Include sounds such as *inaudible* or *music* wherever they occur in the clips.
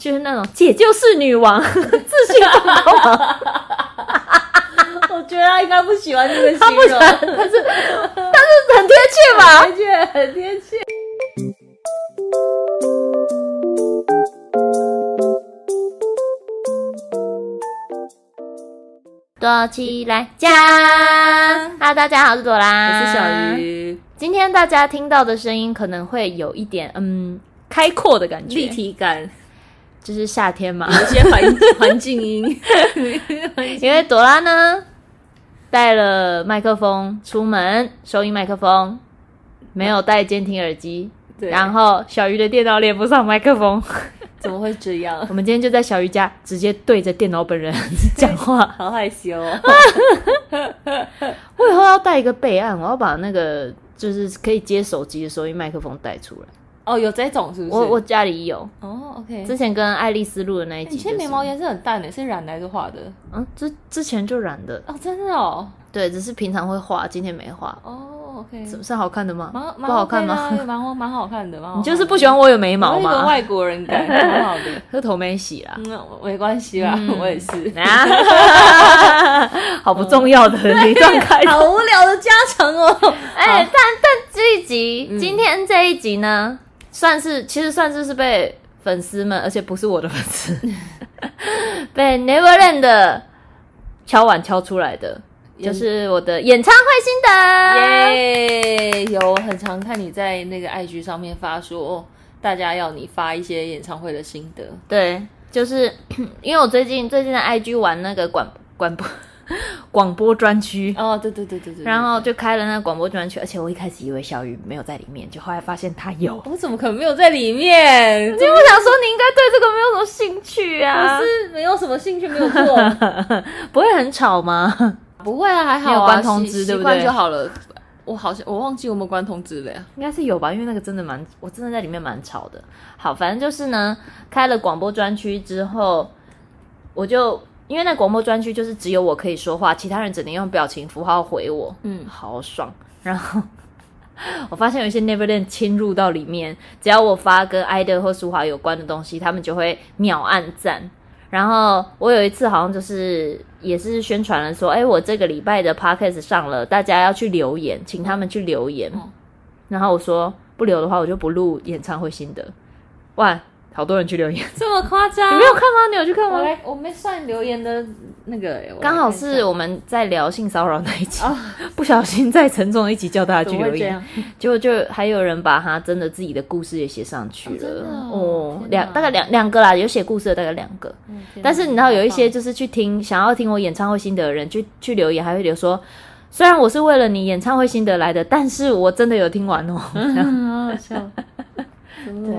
就是那种姐就是女王，*laughs* 自信爆棚。我觉得他应该不喜欢这个形容，他不喜欢，但是但是很贴切吧？贴切，很贴切。躲起来讲哈喽，大家好，我是朵拉，我是小鱼。今天大家听到的声音可能会有一点嗯开阔的感觉，立体感，就是夏天嘛，有些环环境音。*laughs* 因为朵拉呢带了麦克风出门，收音麦克风，没有带监听耳机，对，然后小鱼的电脑连不上麦克风。*laughs* 怎么会这样？我们今天就在小鱼家直接对着电脑本人 *laughs* 讲话，好害羞哦。我以后要带一个备案，我要把那个就是可以接手机的收音麦克风带出来。哦，有这种是不是？我我家里有。哦，OK。之前跟爱丽丝录的那一集，就是，你现在眉毛颜色很淡诶，是染还是画的？嗯，之之前就染的。哦，真的哦。对，只是平常会画，今天没画。哦。Okay. 是是好看的吗？蛮不好看吗？蛮蛮好看的，蛮好看的。你就是不喜欢我有眉毛吗？一个外国人感，蛮好的。这 *laughs* 头没洗啦，嗯，没关系啦，嗯、我也是。*laughs* 好不重要的一段开头，*laughs* 好无聊的加成哦。哎、欸，但但这一集、嗯，今天这一集呢，算是其实算是是被粉丝们，而且不是我的粉丝，*laughs* 被 Neverland 敲碗敲出来的。就是我的演唱会心得耶有很常看你在那个 IG 上面发说，大家要你发一些演唱会的心得。对，就是 *coughs* 因为我最近最近在 IG 玩那个管管播 *laughs* 广播专区哦，对对对对对，然后就开了那个广播专区，而且我一开始以为小雨没有在里面，就后来发现他有。我怎么可能没有在里面？因 *laughs* 为我想说你应该对这个没有什么兴趣啊，我是没有什么兴趣，没有做，*laughs* 不会很吵吗？不会啊，还好啊，关通知对不对？习惯就好了。我好像我忘记有没有关通知了呀？应该是有吧，因为那个真的蛮，我真的在里面蛮吵的。好，反正就是呢，开了广播专区之后，我就因为那广播专区就是只有我可以说话，其他人只能用表情符号回我。嗯，好爽。然后我发现有一些 Neverland 侵入到里面，只要我发跟 idol 或舒华有关的东西，他们就会秒按赞。然后我有一次好像就是也是宣传了说，哎，我这个礼拜的 podcast 上了，大家要去留言，请他们去留言。嗯、然后我说不留的话，我就不录演唱会心得。哇！好多人去留言，*laughs* 这么夸张？你没有看吗？你有去看吗？我，我没算留言的那个，刚好是我们在聊性骚扰那一集，哦、*laughs* 不小心在沉重的一集叫大家去留言，结果就还有人把他真的自己的故事也写上去了。哦，哦两大概两两个啦，有写故事的大概两个。但是你知道有一些就是去听想要听我演唱会心得的人，去去留言还会留说，虽然我是为了你演唱会心得来的，但是我真的有听完哦。*laughs* 嗯，好好笑。对，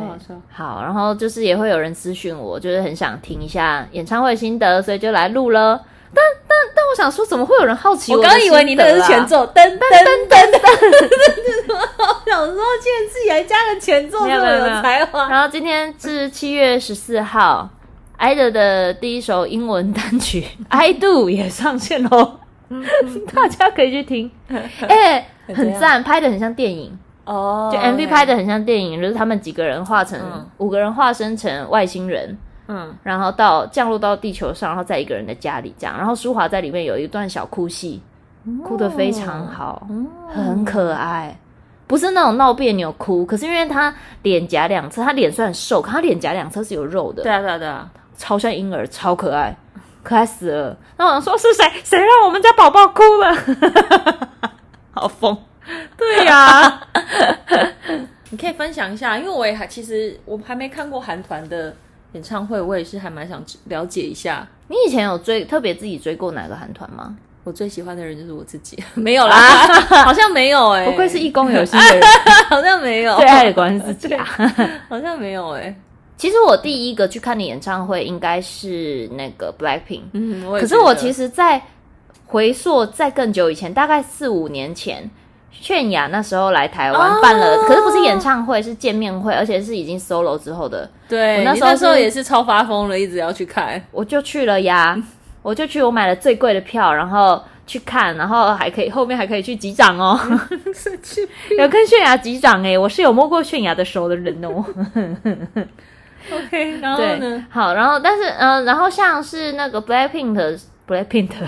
好，然后就是也会有人私讯我，就是很想听一下演唱会心得，所以就来录了。但但但我想说，怎么会有人好奇我？我刚以为你那个是前奏，噔噔噔噔噔。我想说，竟然自己还加了前奏，这么有才华。然后今天是七月十四号，idol 的第一首英文单曲《I Do》也上线喽，大家可以去听。哎、欸，很赞，拍的很像电影。哦、oh，就 MV 拍的很像电影就是他们几个人化成、嗯、五个人化身成外星人，嗯，然后到降落到地球上，然后在一个人的家里这样，然后舒华在里面有一段小哭戏，oh. 哭的非常好，oh. 很可爱，不是那种闹别扭哭，可是因为他脸颊两侧，他脸虽然瘦，可他脸颊两侧是有肉的，对啊对啊对啊，超像婴儿，超可爱，*laughs* 可爱死了。那我想说是谁？谁让我们家宝宝哭了？*laughs* 好疯。*laughs* 对呀、啊，*laughs* 你可以分享一下，因为我也还其实我还没看过韩团的演唱会，我也是还蛮想了解一下。你以前有追特别自己追过哪个韩团吗？我最喜欢的人就是我自己，*laughs* 没有啦，啊、好像没有哎、欸，不愧是一公有心的人，好像没有最爱的关系是自己啊，好像没有哎、欸。其实我第一个去看的演唱会应该是那个 Blackpink，嗯，可是我其实，在回溯在更久以前，大概四五年前。泫雅那时候来台湾办了，oh! 可是不是演唱会，是见面会，而且是已经 solo 之后的。对，我那时候那时候也是超发疯了，一直要去看，我就去了呀，我就去，我买了最贵的票，然后去看，然后还可以后面还可以去击掌哦，*laughs* 有跟泫雅击掌诶，我是有摸过泫雅的手的人哦。*laughs* OK，然后呢？好，然后但是呃，然后像是那个 Blackpink 的 Blackpink 的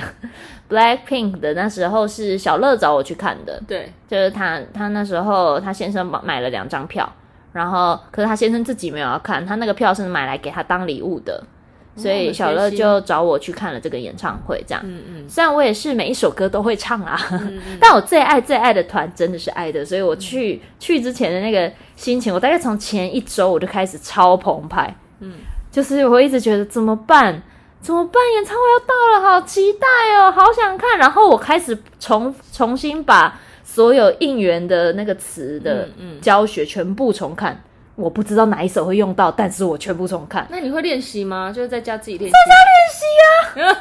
Blackpink 的那时候是小乐找我去看的，对，就是他他那时候他先生买买了两张票，然后可是他先生自己没有要看，他那个票是买来给他当礼物的。所以小乐就找我去看了这个演唱会，这样。嗯嗯。虽然我也是每一首歌都会唱啊，嗯嗯，*laughs* 但我最爱最爱的团真的是爱的，所以我去、嗯、去之前的那个心情，我大概从前一周我就开始超澎湃。嗯。就是我一直觉得怎么办？怎么办？演唱会要到了，好期待哦，好想看。然后我开始重重新把所有应援的那个词的教学全部重看。我不知道哪一首会用到，但是我全部重看。那你会练习吗？就是在家自己练习。在家练习啊，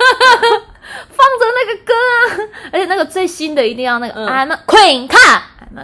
*laughs* 放着那个歌啊，而且那个最新的一定要那个、嗯、I'm a Queen a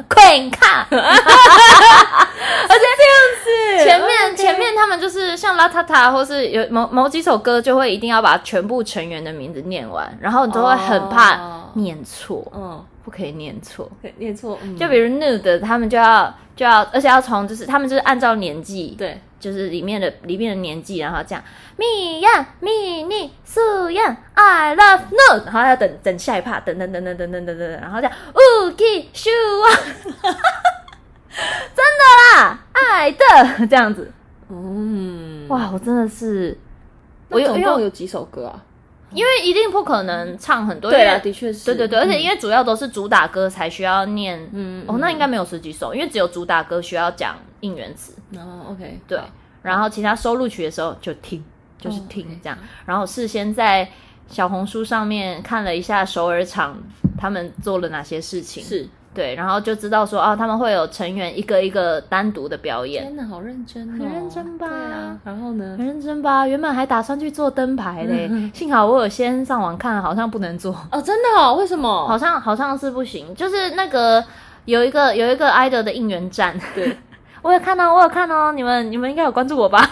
Queen Card。*laughs* 而且这样子，前面.前面他们就是像拉塔塔，或是有某某几首歌，就会一定要把全部成员的名字念完，然后你都会很怕念错。嗯、oh.。不可以念错，念错、嗯。就比如 Nude，他们就要就要，而且要从就是他们就是按照年纪，对，就是里面的里面的年纪，然后这样。米娅、米妮、素呀，I love no，然后要等等下一趴，等等等等等等等等，然后这样。Uki Shua，真的啦，爱的这样子。嗯，哇，我真的是，我总共有几首歌啊？因为一定不可能唱很多，对啊，的确是，对对对，而且因为主要都是主打歌才需要念，嗯，哦，那应该没有十几首，因为只有主打歌需要讲应援词，哦，OK，对，然后其他收录曲的时候就听，就是听这样，然后事先在小红书上面看了一下首尔场他们做了哪些事情，是。对，然后就知道说啊，他们会有成员一个一个单独的表演。天哪，好认真哦，很认真吧？对啊。然后呢？很认真吧？原本还打算去做灯牌嘞，*laughs* 嗯，幸好我有先上网看，好像不能做。哦，真的哦？为什么？好像好像是不行，就是那个有一个有一个 idol 的应援站。对，*laughs* 我有看哦，我有看哦，你们你们应该有关注我吧？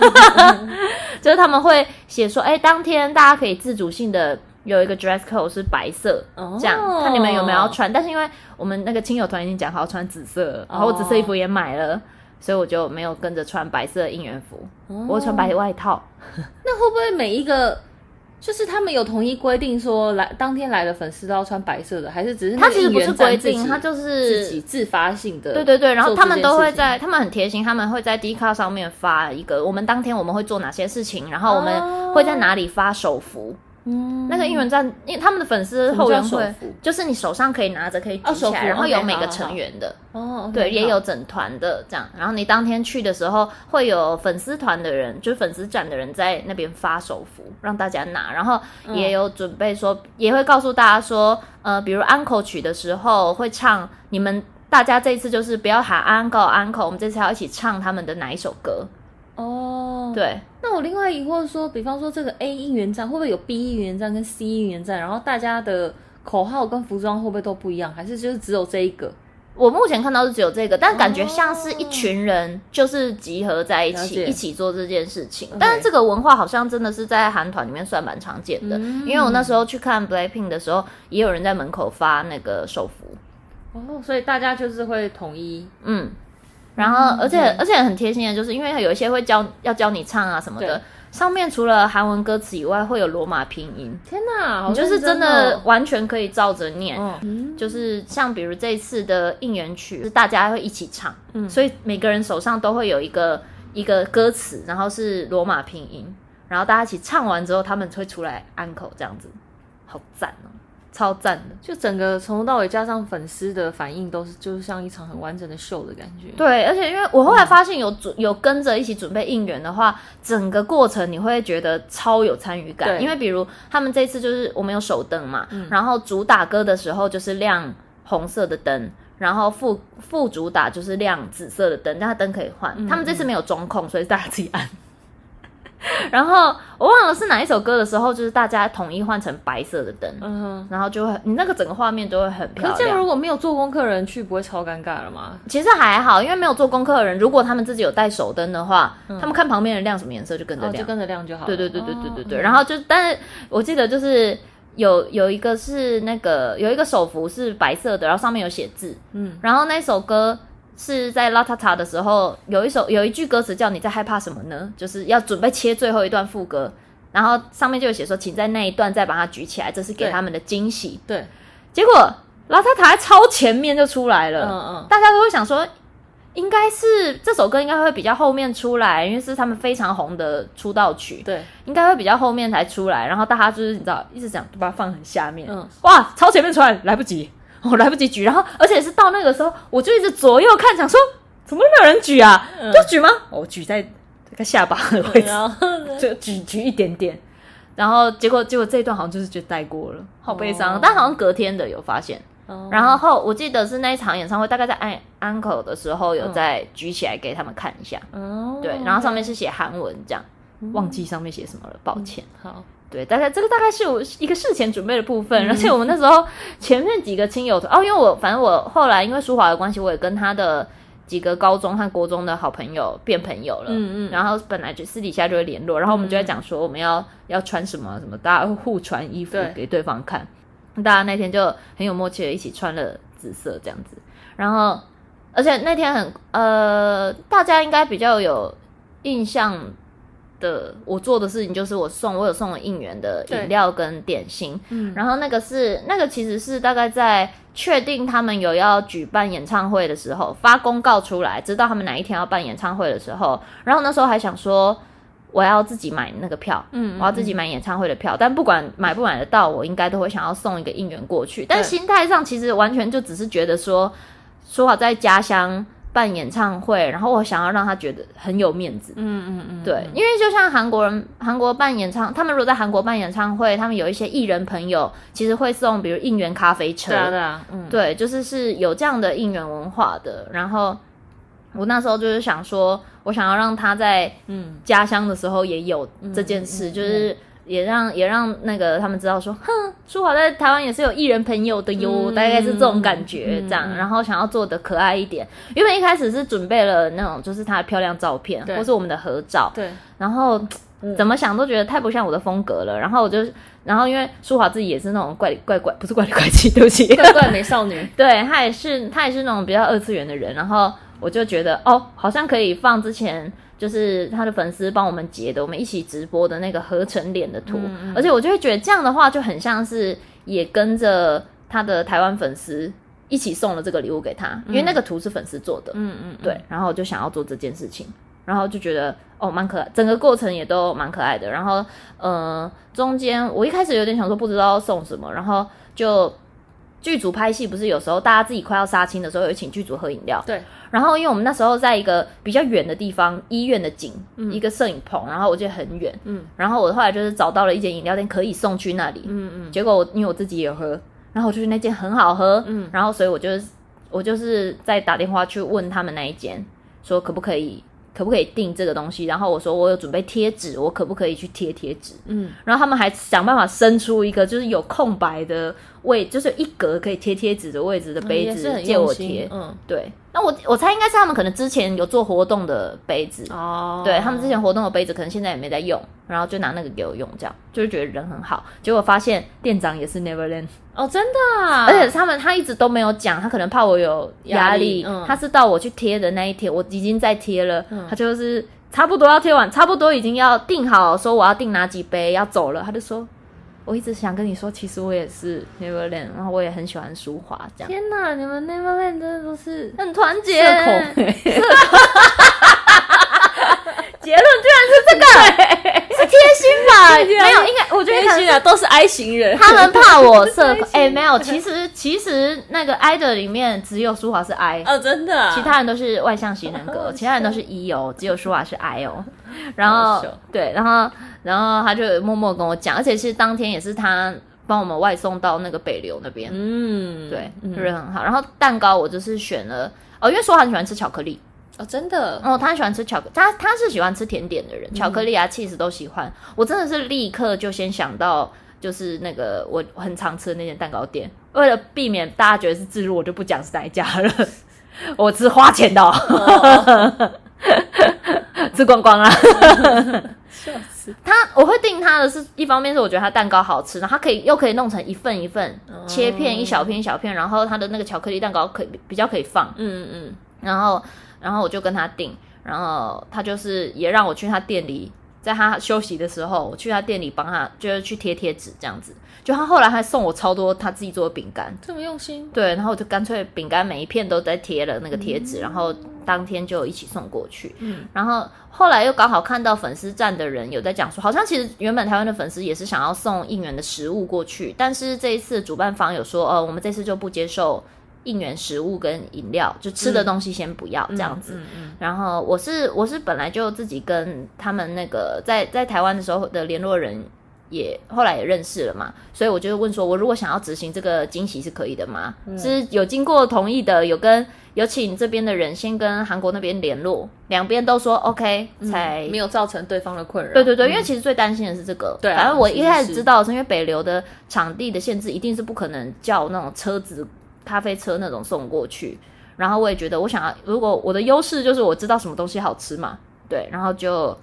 *laughs* 就是他们会写说，哎，当天大家可以自主性的。有一个 dress code 是白色，oh. 这样看你们有没有要穿。但是因为我们那个亲友团已经讲好要穿紫色，oh. 然后我紫色衣服也买了，所以我就没有跟着穿白色的应援服，oh. 我会穿白外套。*laughs* 那会不会每一个就是他们有统一规定说来当天来的粉丝都要穿白色的，还是只是他其实不是规定，他就是自己自发性的。对对对，然后他们都会在，他们很贴心，他们会在 Dcard 上面发一个我们当天我们会做哪些事情，然后我们会在哪里发手幅。Oh. 嗯，那个应援站，因为他们的粉丝后援会，就是你手上可以拿着，可以举起来，然后有每个成员的，哦，对，也有整团的这样。然后你当天去的时候，会有粉丝团的人，就是粉丝站的人在那边发手幅，让大家拿。然后也有准备说，也会告诉大家说，呃，比如安可曲的时候会唱，你们大家这一次就是不要喊 uncle uncle，，我们这次要一起唱他们的哪一首歌。哦，对，那我另外疑惑说，比方说这个 A 应援站会不会有 B 应援站跟 C 应援站？然后大家的口号跟服装会不会都不一样？还是就是只有这一个？我目前看到是只有这个，但感觉像是一群人就是集合在一起，哦、一起做这件事情。但是这个文化好像真的是在韩团里面算蛮常见的，嗯，因为我那时候去看 Blackpink 的时候，也有人在门口发那个手幅。哦，所以大家就是会统一，嗯。然后，而且、嗯、而且很贴心的，就是因为有一些会教要教你唱啊什么的，上面除了韩文歌词以外，会有罗马拼音。天哪，你就是真的完全可以照着念。嗯，就是像比如这一次的应援曲，是大家会一起唱，嗯，所以每个人手上都会有一个一个歌词，然后是罗马拼音，然后大家一起唱完之后，他们会出来安口这样子，好赞哦。超赞的，就整个从头到尾加上粉丝的反应，都是就是像一场很完整的秀的感觉。对，而且因为我后来发现有准有跟着一起准备应援的话，整个过程你会觉得超有参与感。因为比如他们这次就是我们有手灯嘛，嗯，然后主打歌的时候就是亮红色的灯，然后副副主打就是亮紫色的灯，但它灯可以换，嗯。他们这次没有中控，所以大家自己按。*laughs* 然后我忘了是哪一首歌的时候，就是大家统一换成白色的灯，嗯哼，然后就会你那个整个画面都会很漂亮。可是这样如果没有做功课的人去，不会超尴尬了吗？其实还好，因为没有做功课的人，如果他们自己有带手灯的话，嗯、他们看旁边人亮什么颜色就跟着亮，哦、就跟着亮就好。对对对对对对对。哦、然后就，但是我记得就是有有一个是那个有一个手幅是白色的，然后上面有写字，嗯，然后那首歌是在拉塔塔的时候，有一首有一句歌词叫“你在害怕什么呢？”就是要准备切最后一段副歌，然后上面就有写说，请在那一段再把它举起来，这是给他们的惊喜。对，结果拉塔塔还超前面就出来了，嗯嗯，大家都会想说。应该是这首歌应该会比较后面出来，因为是他们非常红的出道曲。对，应该会比较后面才出来。然后大家就是你知道，一直讲就把它放很下面。嗯，哇，超前面出来来不及，*laughs* 我、哦、来不及举。然后而且是到那个时候，我就一直左右看，想说怎么没有人举啊？嗯、就举吗？我、哦、举在这个下巴的位置，然后 *laughs* 就举举一点点。然后结果结果这一段好像就是就带过了，好悲伤。哦、但好像隔天的有发现。然后后我记得是那一场演唱会，大概在安安口的时候有再举起来给他们看一下。哦，对，然后上面是写韩文，这样忘记上面写什么了，抱歉。好，对，大概这个大概是我一个事前准备的部分，而且我们那时候前面几个亲友团哦，因为我反正我后来因为舒华的关系，我也跟他的几个高中和国中的好朋友变朋友了。嗯嗯，然后本来就私底下就会联络，然后我们就在讲说我们要要穿什么什么，大家互传衣服给对方看。大家那天就很有默契的一起穿了紫色这样子，然后而且那天很呃，大家应该比较有印象的，我做的事情就是我送我有送了应援的饮料跟点心，嗯，然后那个是那个其实是大概在确定他们有要举办演唱会的时候发公告出来，知道他们哪一天要办演唱会的时候，然后那时候还想说。我要自己买那个票，嗯，我要自己买演唱会的票，嗯、但不管买不买得到，我应该都会想要送一个应援过去。但心态上其实完全就只是觉得说，说好在家乡办演唱会，然后我想要让他觉得很有面子，嗯嗯嗯，对，因为就像韩国人，韩国办演唱，他们如果在韩国办演唱会，他们有一些艺人朋友其实会送，比如应援咖啡车，对啊，对啊，嗯，对，就是是有这样的应援文化的，然后。我那时候就是想说，我想要让他在嗯。家乡的时候也有这件事，嗯、就是也让也让那个他们知道说，哼，舒华在台湾也是有艺人朋友的哟，嗯、大概是这种感觉这样。嗯、然后想要做的可爱一点，原本一开始是准备了那种就是她的漂亮照片，或是我们的合照，对。然后怎么想都觉得太不像我的风格了。然后我就，然后因为舒华自己也是那种怪怪怪，不是怪里怪气，*laughs* 对不起，怪怪美少女。*laughs* 对，她也是，她也是那种比较二次元的人。然后。我就觉得哦，好像可以放之前就是他的粉丝帮我们截的，我们一起直播的那个合成脸的图，嗯嗯，而且我就会觉得这样的话就很像是也跟着他的台湾粉丝一起送了这个礼物给他，因为那个图是粉丝做的，嗯嗯，对，然后我就想要做这件事情，然后就觉得哦蛮可爱，整个过程也都蛮可爱的，然后呃中间我一开始有点想说不知道要送什么，然后就。剧组拍戏不是有时候大家自己快要杀青的时候，有请剧组喝饮料。对。然后因为我们那时候在一个比较远的地方，医院的景，嗯、一个摄影棚，然后我觉得很远。嗯。然后我后来就是找到了一间饮料店，可以送去那里。嗯嗯。结果我因为我自己也喝，然后我就是那间很好喝。嗯。然后所以我就我就是在打电话去问他们那一间，说可不可以。可不可以订这个东西？然后我说我有准备贴纸，我可不可以去贴贴纸？嗯，然后他们还想办法生出一个就是有空白的位，就是一格可以贴贴纸的位置的杯子借我贴。嗯，对。那我我猜应该是他们可能之前有做活动的杯子哦，对他们之前活动的杯子可能现在也没在用，然后就拿那个给我用，这样就是觉得人很好。结果发现店长也是 Neverland 哦，真的啊，而且他们他一直都没有讲，他可能怕我有压力，嗯、他是到我去贴的那一天，我已经在贴了，嗯、他就是差不多要贴完，差不多已经要定好说我要订哪几杯要走了，他就说。我一直想跟你说，其实我也是 Neverland，然后我也很喜欢舒华这样。天哪，你们 Neverland 真的都是很团结。社恐，*laughs* 结论居然是这个，心吧？没有，应该我觉得贴心啊，都是 I 型人。他们怕我社恐，*laughs* 哎，没有，其实其实那个 I 的里面只有舒华是 I 哦，真的，其他人都是外向型人格，其他人都是 E 哦，只有舒华是 I 哦。然后对，然后。然后他就默默跟我讲，而且是当天也是他帮我们外送到那个北流那边。嗯，对，就是很好。然后蛋糕我就是选了哦，因为说很喜欢吃巧克力哦，真的哦，他喜欢吃巧克力，他他是喜欢吃甜点的人，巧克力啊、起司都喜欢。我真的是立刻就先想到，就是那个我很常吃的那间蛋糕店。为了避免大家觉得是自入，我就不讲是哪一家了。*laughs* 我只花钱的，哦，*laughs* 吃光光啊。*laughs* 笑死他，我会订他的是一方面是我觉得他蛋糕好吃，然后他可以又可以弄成一份一份切片，一小片一小片，然后他的那个巧克力蛋糕可以比较可以放，嗯嗯嗯，然后然后我就跟他订，然后他就是也让我去他店里。在他休息的时候，我去他店里帮他，就是去贴贴纸这样子。就他后来还送我超多他自己做的饼干，这么用心。对，然后我就干脆饼干每一片都在贴了那个贴纸，嗯、然后当天就一起送过去。嗯，然后后来又刚好看到粉丝站的人有在讲说，好像其实原本台湾的粉丝也是想要送应援的食物过去，但是这一次主办方有说，呃，我们这次就不接受。应援食物跟饮料，就吃的东西先不要、嗯、这样子。嗯嗯嗯、然后我是我是本来就自己跟他们那个在在台湾的时候的联络人也后来也认识了嘛，所以我就问说，我如果想要执行这个惊喜是可以的吗？嗯、是有经过同意的，有跟有请这边的人先跟韩国那边联络，两边都说 OK 才、嗯、没有造成对方的困扰。对对对，嗯、因为其实最担心的是这个。对、啊，反正我一开始知道是因为北流的场地的限制，一定是不可能叫那种车子。咖啡车那种送过去，然后我也觉得，我想要，如果我的优势就是我知道什么东西好吃嘛，对，然后就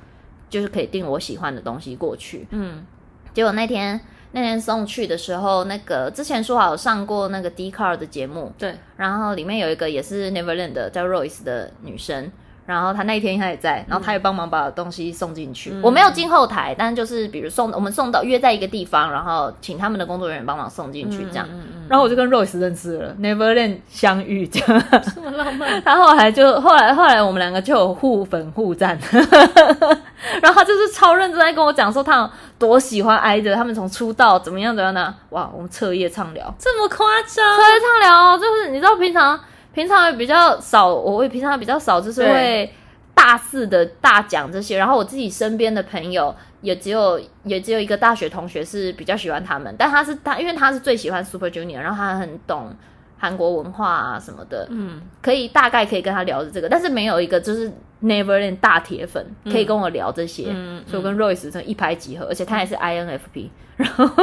就是可以订我喜欢的东西过去，嗯，结果那天那天送去的时候，那个之前说好有上过那个 Dcard 的节目，对，然后里面有一个也是 Neverland 的叫 Royce 的女生。然后他那一天他也在，然后他也帮忙把东西送进去。嗯、我没有进后台，但就是比如送我们送到约在一个地方，然后请他们的工作人员帮忙送进去这样。嗯嗯嗯、然后我就跟 Rose 认识了，Neverland 相遇这样，这么浪漫。他后来就后来后来我们两个就有互粉互赞，*laughs* 然后他就是超认真在跟我讲说他有多喜欢 IDOL，他们从出道怎么样怎么样呢？哇，我们彻夜畅聊，这么夸张？彻夜畅聊就是你知道平常。平常也比较少，我会平常比较少，就是会大肆的大讲这些。然后我自己身边的朋友也只有也只有一个大学同学是比较喜欢他们，但他是他，因为他是最喜欢 Super Junior，然后他很懂韩国文化啊什么的，嗯，可以大概可以跟他聊的这个，但是没有一个就是 Neverland 大铁粉可以跟我聊这些，嗯、所以我跟 Royce 真一拍即合，而且他也是 INFP，然后。*laughs*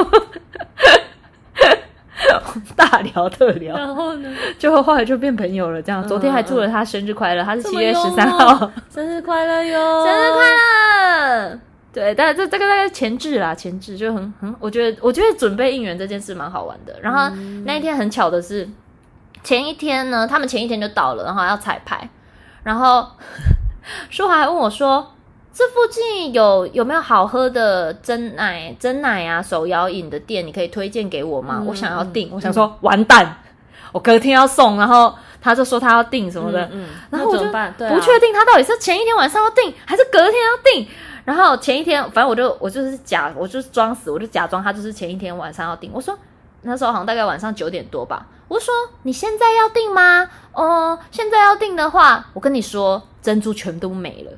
*laughs* 大聊特聊，然后呢，就后来就变朋友了。这样，昨天还祝了他生日快乐，他是七月十三号，*laughs* 生日快乐哟，生日快乐。对，但是这这个大概前置啦，前置就很很，我觉得我觉得准备应援这件事蛮好玩的。然后那一天很巧的是，前一天呢，他们前一天就到了，然后要彩排，然后 *laughs* 舒华还问我说。这附近有有没有好喝的真奶、真奶啊、手摇饮的店？你可以推荐给我吗？嗯、我想要订，我想说、嗯、完蛋，我隔天要送，然后他就说他要订什么的，嗯嗯、然后我就不确定他到底是前一天晚上要订还是隔天要订。然后前一天，反正我就我就是假，我就是装死，我就假装他就是前一天晚上要订。我说那时候好像大概晚上九点多吧。我说你现在要订吗？哦、嗯，现在要订的话，我跟你说珍珠全都没了。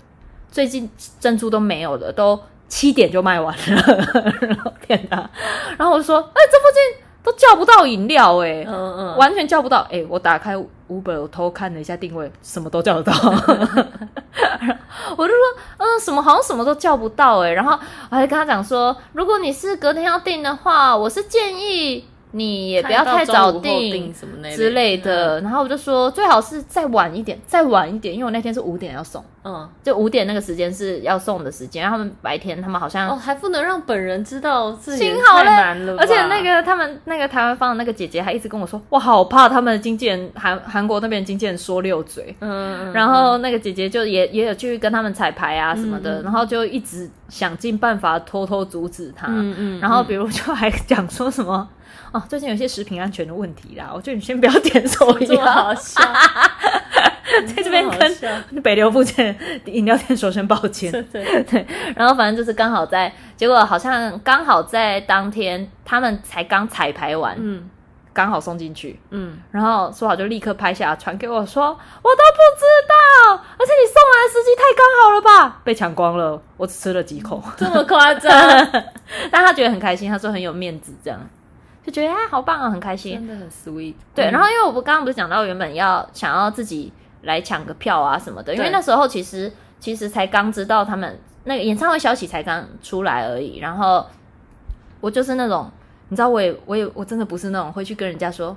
最近珍珠都没有了，都七点就卖完了。*laughs* 天哪！然后我就说：“哎、欸，这附近都叫不到饮料、欸，哎，嗯嗯，完全叫不到。哎、欸，我打开 Uber，我偷看了一下定位，什么都叫得到。*laughs* 我就说：嗯，什么好像什么都叫不到、欸，哎。然后我还跟他讲说，如果你是隔天要订的话，我是建议。”你也不要太早订之类的，然后我就说最好是再晚一点，再晚一点，因为我那天是五点要送，嗯，就五点那个时间是要送的时间，然后他们白天他们好像哦还不能让本人知道自己太难了，而且那个他们那个台湾方的那个姐姐还一直跟我说，我好怕他们的经纪人韩韩国那边经纪人说溜嘴，嗯，然后那个姐姐就也也有去跟他们彩排啊什么的，然后就一直想尽办法偷偷阻止他，嗯嗯，然后比如就还讲说什么。哦，最近有些食品安全的问题啦，我觉得你先不要点手摇，*laughs* 这么好笑，*laughs* 在这边跟北流附近饮料店说声抱歉。对对 *laughs* 对，然后反正就是刚好在，结果好像刚好在当天，他们才刚彩排完，嗯，刚好送进去，嗯，然后说好就立刻拍下传给我说，我都不知道，而且你送来的时机太刚好了吧，被抢光了，我只吃了几口，这么夸张，但他觉得很开心，他说很有面子这样。就觉得哎，好棒啊，很开心，真的很 sweet。对，然后因为我不刚刚不是讲到原本要想要自己来抢个票啊什么的，因为那时候其实其实才刚知道他们那个演唱会消息才刚出来而已。然后我就是那种，你知道，我也我也我真的不是那种会去跟人家说，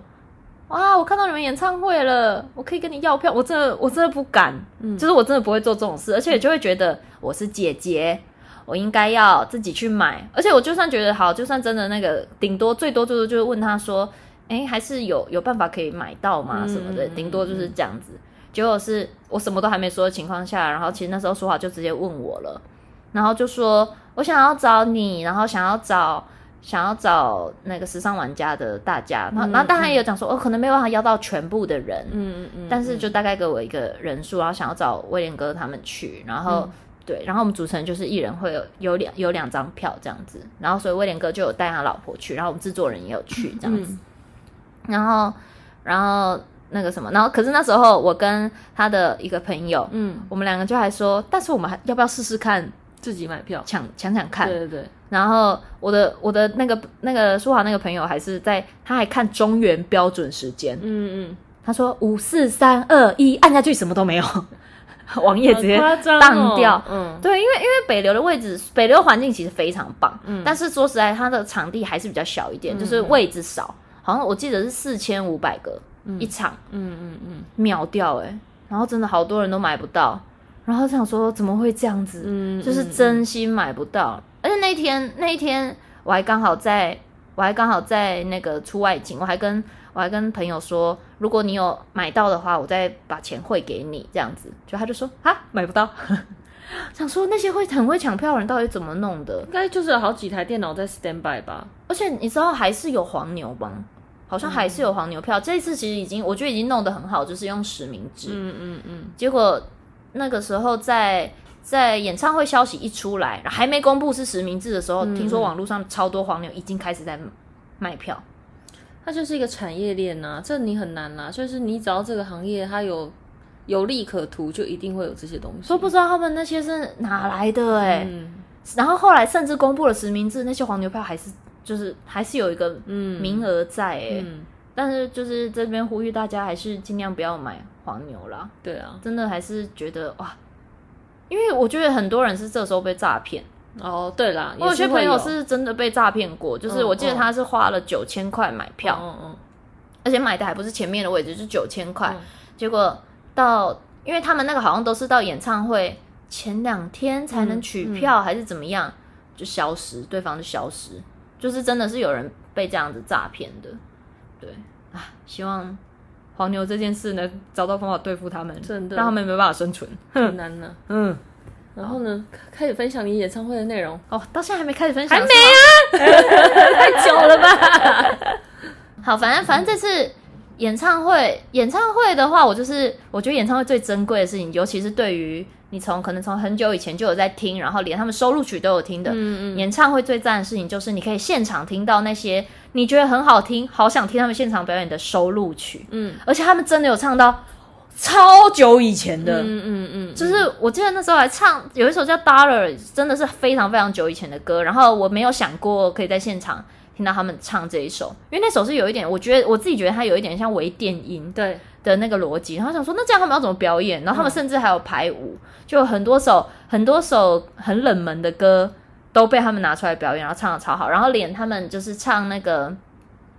哇，我看到你们演唱会了，我可以跟你要票。我真的我真的不敢，嗯，就是我真的不会做这种事，而且就会觉得我是姐姐。我应该要自己去买，而且我就算觉得好，就算真的那个，顶多最多最多就是问他说，哎，还是有有办法可以买到吗？什么的，顶多就是这样子。结果是我什么都还没说的情况下，然后其实那时候说话就直接问我了，然后就说我想要找你，然后想要找想要找那个时尚玩家的大家，然后、嗯、然后当然也有讲说，我、哦、可能没有办法邀到全部的人，嗯嗯嗯，但是就大概给我一个人数，然后想要找威廉哥他们去，然后。嗯对，然后我们组成就是一人会有有两有两张票这样子，然后所以威廉哥就有带他老婆去，然后我们制作人也有去这样子，嗯、然后然后那个什么，然后可是那时候我跟他的一个朋友，嗯，我们两个就还说，但是我们还要不要试试看自己买票抢抢抢看？对对对。然后我的我的那个那个舒华那个朋友还是在，他还看中原标准时间，嗯嗯，他说五四三二一按下去什么都没有。*laughs* 网页直接当掉，哦、嗯，对，因为因为北流的位置，北流环境其实非常棒，嗯，但是说实在，它的场地还是比较小一点，嗯、就是位置少，好像我记得是四千五百个一场，嗯嗯嗯，秒掉哎，然后真的好多人都买不到，然后想说怎么会这样子，嗯，就是真心买不到，嗯、而且那一天那一天我还刚好在，我还刚好在那个出外景，我还跟。我还跟朋友说，如果你有买到的话，我再把钱汇给你，这样子。就他就说啊，买不到。*laughs* 想说那些会很会抢票的人到底怎么弄的？应该就是有好几台电脑在 stand by 吧。而且你知道还是有黄牛吗？好像还是有黄牛票。嗯、这一次其实已经，我觉得已经弄得很好，就是用实名制。嗯嗯嗯。结果那个时候在在演唱会消息一出来，还没公布是实名制的时候，嗯、听说网络上超多黄牛已经开始在卖票。它就是一个产业链呐、啊，这你很难啦、啊。就是你只要这个行业它有有利可图，就一定会有这些东西。都不知道他们那些是哪来的哎、欸。嗯、然后后来甚至公布了实名制，那些黄牛票还是就是还是有一个名额在哎、欸。嗯、但是就是这边呼吁大家还是尽量不要买黄牛啦。对啊，真的还是觉得哇，因为我觉得很多人是这时候被诈骗。哦，对啦，我有些朋友是真的被诈骗过，就是我记得他是花了九千块买票，嗯嗯，而且买的还不是前面的位置，是九千块，结果到，因为他们那个好像都是到演唱会前两天才能取票，还是怎么样，就消失，对方就消失，就是真的是有人被这样子诈骗的，对。啊，希望黄牛这件事呢，找到方法对付他们，真的。让他们没办法生存，很难呢，*laughs* 嗯。然后呢，开始分享你演唱会的内容。哦，到现在还没开始分享，还没啊，*laughs* 太久了吧？*laughs* 好，反正反正这次演唱会，演唱会的话，我就是我觉得演唱会最珍贵的事情，尤其是对于你从可能从很久以前就有在听，然后连他们收录曲都有听的，嗯嗯，演唱会最赞的事情就是你可以现场听到那些你觉得很好听、好想听他们现场表演的收录曲，嗯，而且他们真的有唱到。超久以前的，嗯嗯嗯，就是我记得那时候还唱有一首叫《Dollar》，真的是非常非常久以前的歌。然后我没有想过可以在现场听到他们唱这一首，因为那首是有一点，我觉得我自己觉得它有一点像微电音对的那个逻辑。然后想说，那这样他们要怎么表演？然后他们甚至还有排舞，就很多首很多首很冷门的歌都被他们拿出来表演，然后唱的超好。然后连他们就是唱那个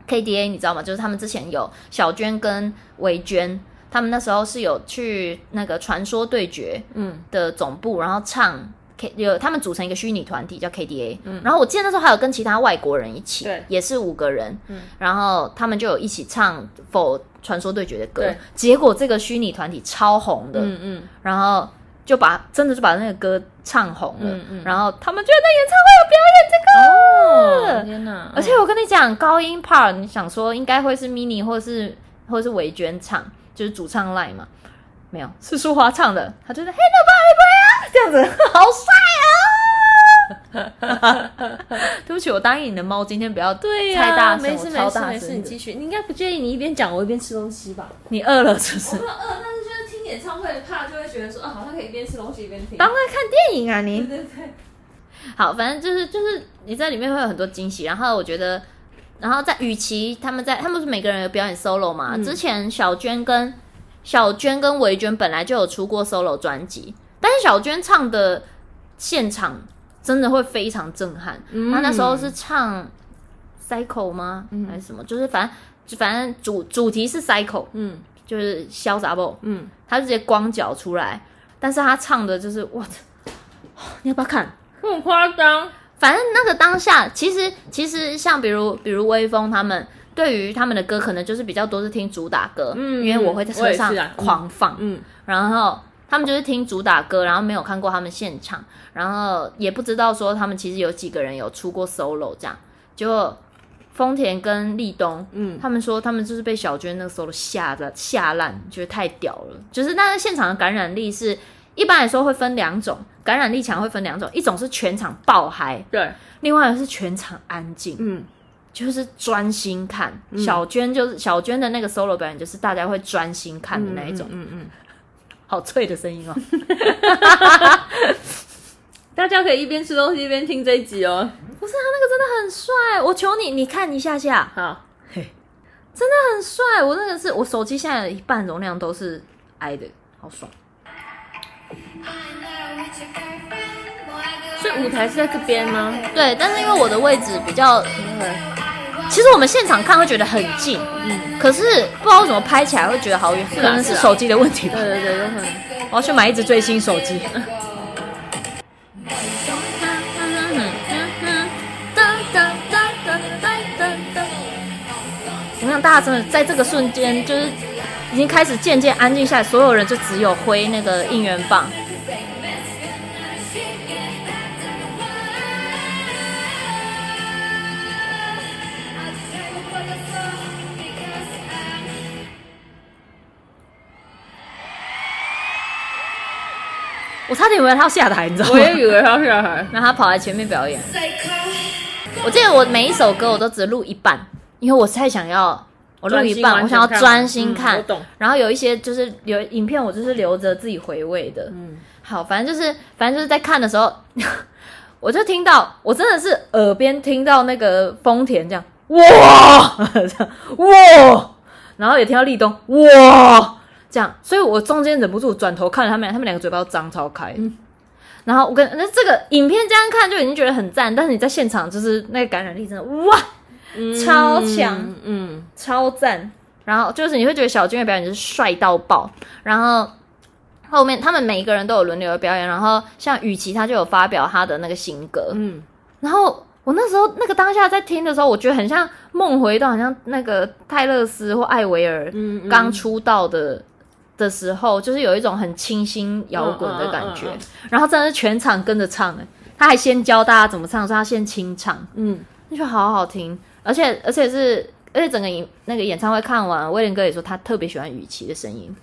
KDA，你知道吗？就是他们之前有小娟跟维娟。他们那时候是有去那个传说对决嗯。的总部，嗯、然后唱 K 有他们组成一个虚拟团体叫 KDA，嗯，然后我记得那时候还有跟其他外国人一起，对，也是五个人，嗯，然后他们就有一起唱否传说对决的歌，对，结果这个虚拟团体超红的，嗯嗯，然后就把真的就把那个歌唱红了，嗯嗯，然后他们居然在演唱会有表演这个，哦，天哪！而且我跟你讲，高音 part，你想说应该会是 mini 或是或是维娟唱。就是主唱赖嘛，没有是舒华唱的，他觉得 Hey nobody 这样子 *laughs* 好帅啊！*laughs* 对不起，我答应你的猫今天不要对呀，太大声，没事没事没事，你继续，你应该不介意你一边讲我一边吃东西吧？你饿了是不是？我饿，但是就是听演唱会怕就会觉得说啊，好像可以一边吃东西一边听，当在看电影啊你？对对对，好，反正就是就是你在里面会有很多惊喜，然后我觉得。然后在与其他们在他们不是每个人有表演 solo 嘛？嗯、之前小娟跟小娟跟维娟本来就有出过 solo 专辑，但是小娟唱的现场真的会非常震撼。嗯、她那时候是唱 cycle 吗？嗯、还是什么？就是反正反正主主题是 cycle，嗯，就是潇洒不？嗯，她直接光脚出来，但是她唱的就是我操，你要不要看？很夸张。反正那个当下，其实其实像比如比如威风他们对于他们的歌，可能就是比较多是听主打歌，嗯，因为我会在车上狂放，嗯，嗯然后他们就是听主打歌，然后没有看过他们现场，然后也不知道说他们其实有几个人有出过 solo 这样，就丰田跟立冬，嗯，他们说他们就是被小娟那个 solo 吓的吓烂，觉得太屌了，就是那个现场的感染力是一般来说会分两种，感染力强会分两种，一种是全场爆嗨，对，另外一个是全场安静，嗯。就是专心看、嗯、小娟，就是小娟的那个 solo 表演，就是大家会专心看的那一种。嗯嗯，好脆的声音哦！*laughs* *laughs* 大家可以一边吃东西一边听这一集哦。不是他那个真的很帅，我求你，你看一下下。好，嘿，真的很帅。我那个是我手机现在的一半容量都是挨的，好爽。所以舞台是在这边吗？对，但是因为我的位置比较。嗯其实我们现场看会觉得很近，嗯，可是不知道为什么拍起来会觉得好远，可能是手机的问题吧。对对对，有可能。我要去买一支最新手机。*laughs* 我想大家真的在这个瞬间，就是已经开始渐渐安静下来，所有人就只有挥那个应援棒。我差点以为他要下台，你知道吗？我也以为他要下台，*laughs* 然后他跑来前面表演。我记得我每一首歌我都只录一半，因为我太想要我录一半，我想要专心看。嗯、我懂。然后有一些就是有影片，我就是留着自己回味的。嗯，好，反正就是反正就是在看的时候，*laughs* 我就听到，我真的是耳边听到那个丰田这样哇 *laughs* 这样哇，然后也听到立冬哇。这样，所以我中间忍不住转头看了他们俩，他们两个嘴巴都张超开。嗯，然后我跟那这个影片这样看就已经觉得很赞，但是你在现场就是那个感染力真的哇，嗯、超强，嗯，超赞。然后就是你会觉得小军的表演就是帅到爆。然后后面他们每一个人都有轮流的表演，然后像雨琦他就有发表他的那个新歌，嗯，然后我那时候那个当下在听的时候，我觉得很像梦回到，好像那个泰勒斯或艾薇儿刚出道的。的时候，就是有一种很清新摇滚的感觉，嗯嗯嗯嗯、然后真的是全场跟着唱，哎，他还先教大家怎么唱，说他先清唱，嗯，那就好好听，而且而且是，而且整个演那个演唱会看完，威廉哥也说他特别喜欢雨琦的声音，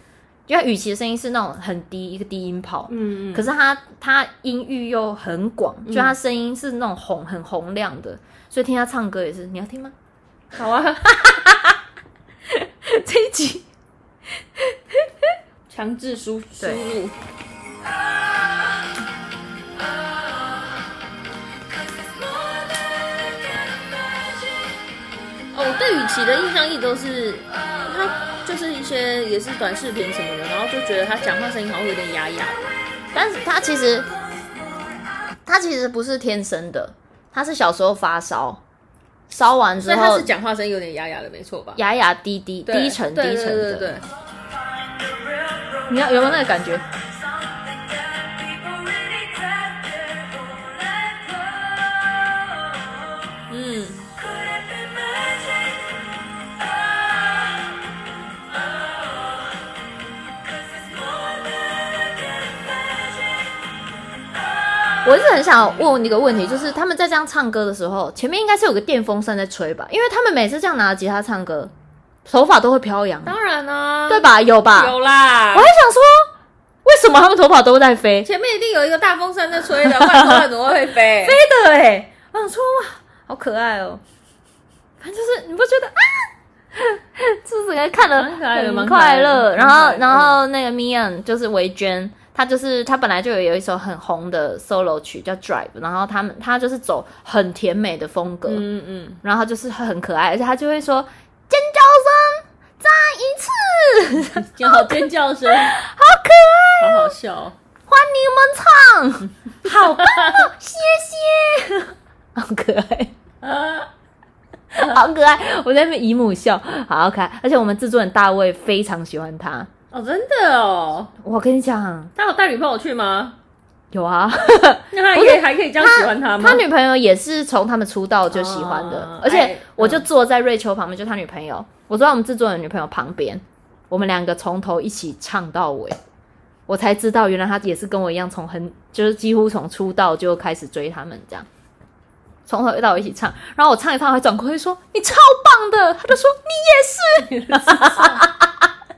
因为雨琦的声音是那种很低一个低音炮，嗯嗯，可是他他音域又很广，就他声音是那种洪很洪亮的，所以听他唱歌也是，你要听吗？好啊，*laughs* 这一集。*laughs* 强制输输入。哦，我对雨琦的印象一直都是，他就是一些也是短视频什么的，然后就觉得他讲话声音好像有点哑哑的。但是他其实，他其实不是天生的，他是小时候发烧，烧完之后，所以他是讲话声音有点哑哑的，没错吧？哑哑低低低沉低沉的。对对对对。你要有没有那个感觉？嗯。我是很想问你一个问题，就是他们在这样唱歌的时候，前面应该是有个电风扇在吹吧？因为他们每次这样拿着吉他唱歌。头发都会飘扬，当然啊，对吧？有吧？有啦。我还想说，为什么他们头发都在飞？前面一定有一个大风扇在吹的，不然头发怎么会飞？*laughs* 飞的哎、欸！我想说哇，好可爱哦。反正就是你不觉得啊？就 *laughs* 是感觉看了很快乐。然后，然后那个 Mian 就是维娟，她就是她本来就有有一首很红的 solo 曲叫 Drive，然后他们她就是走很甜美的风格，嗯嗯，然后就是很可爱，而且她就会说。尖叫声，再一次，好尖叫声，好可爱，好好笑，换你们唱，好棒，谢谢，好可爱，好可爱，我在那边姨母笑，好可爱，而且我们制作人大卫非常喜欢他，哦，真的哦，我跟你讲，他有带女朋友去吗？有啊，那他也 *laughs* 还可以这样喜欢他吗？他女朋友也是从他们出道就喜欢的，哦、而且我就坐在瑞秋旁边，就他女朋友，我坐在我们制作人女朋友旁边，我们两个从头一起唱到尾，我才知道原来他也是跟我一样，从很就是几乎从出道就开始追他们这样，从头到尾一起唱，然后我唱一唱，还转过去说你超棒的，他就说你也是。*laughs*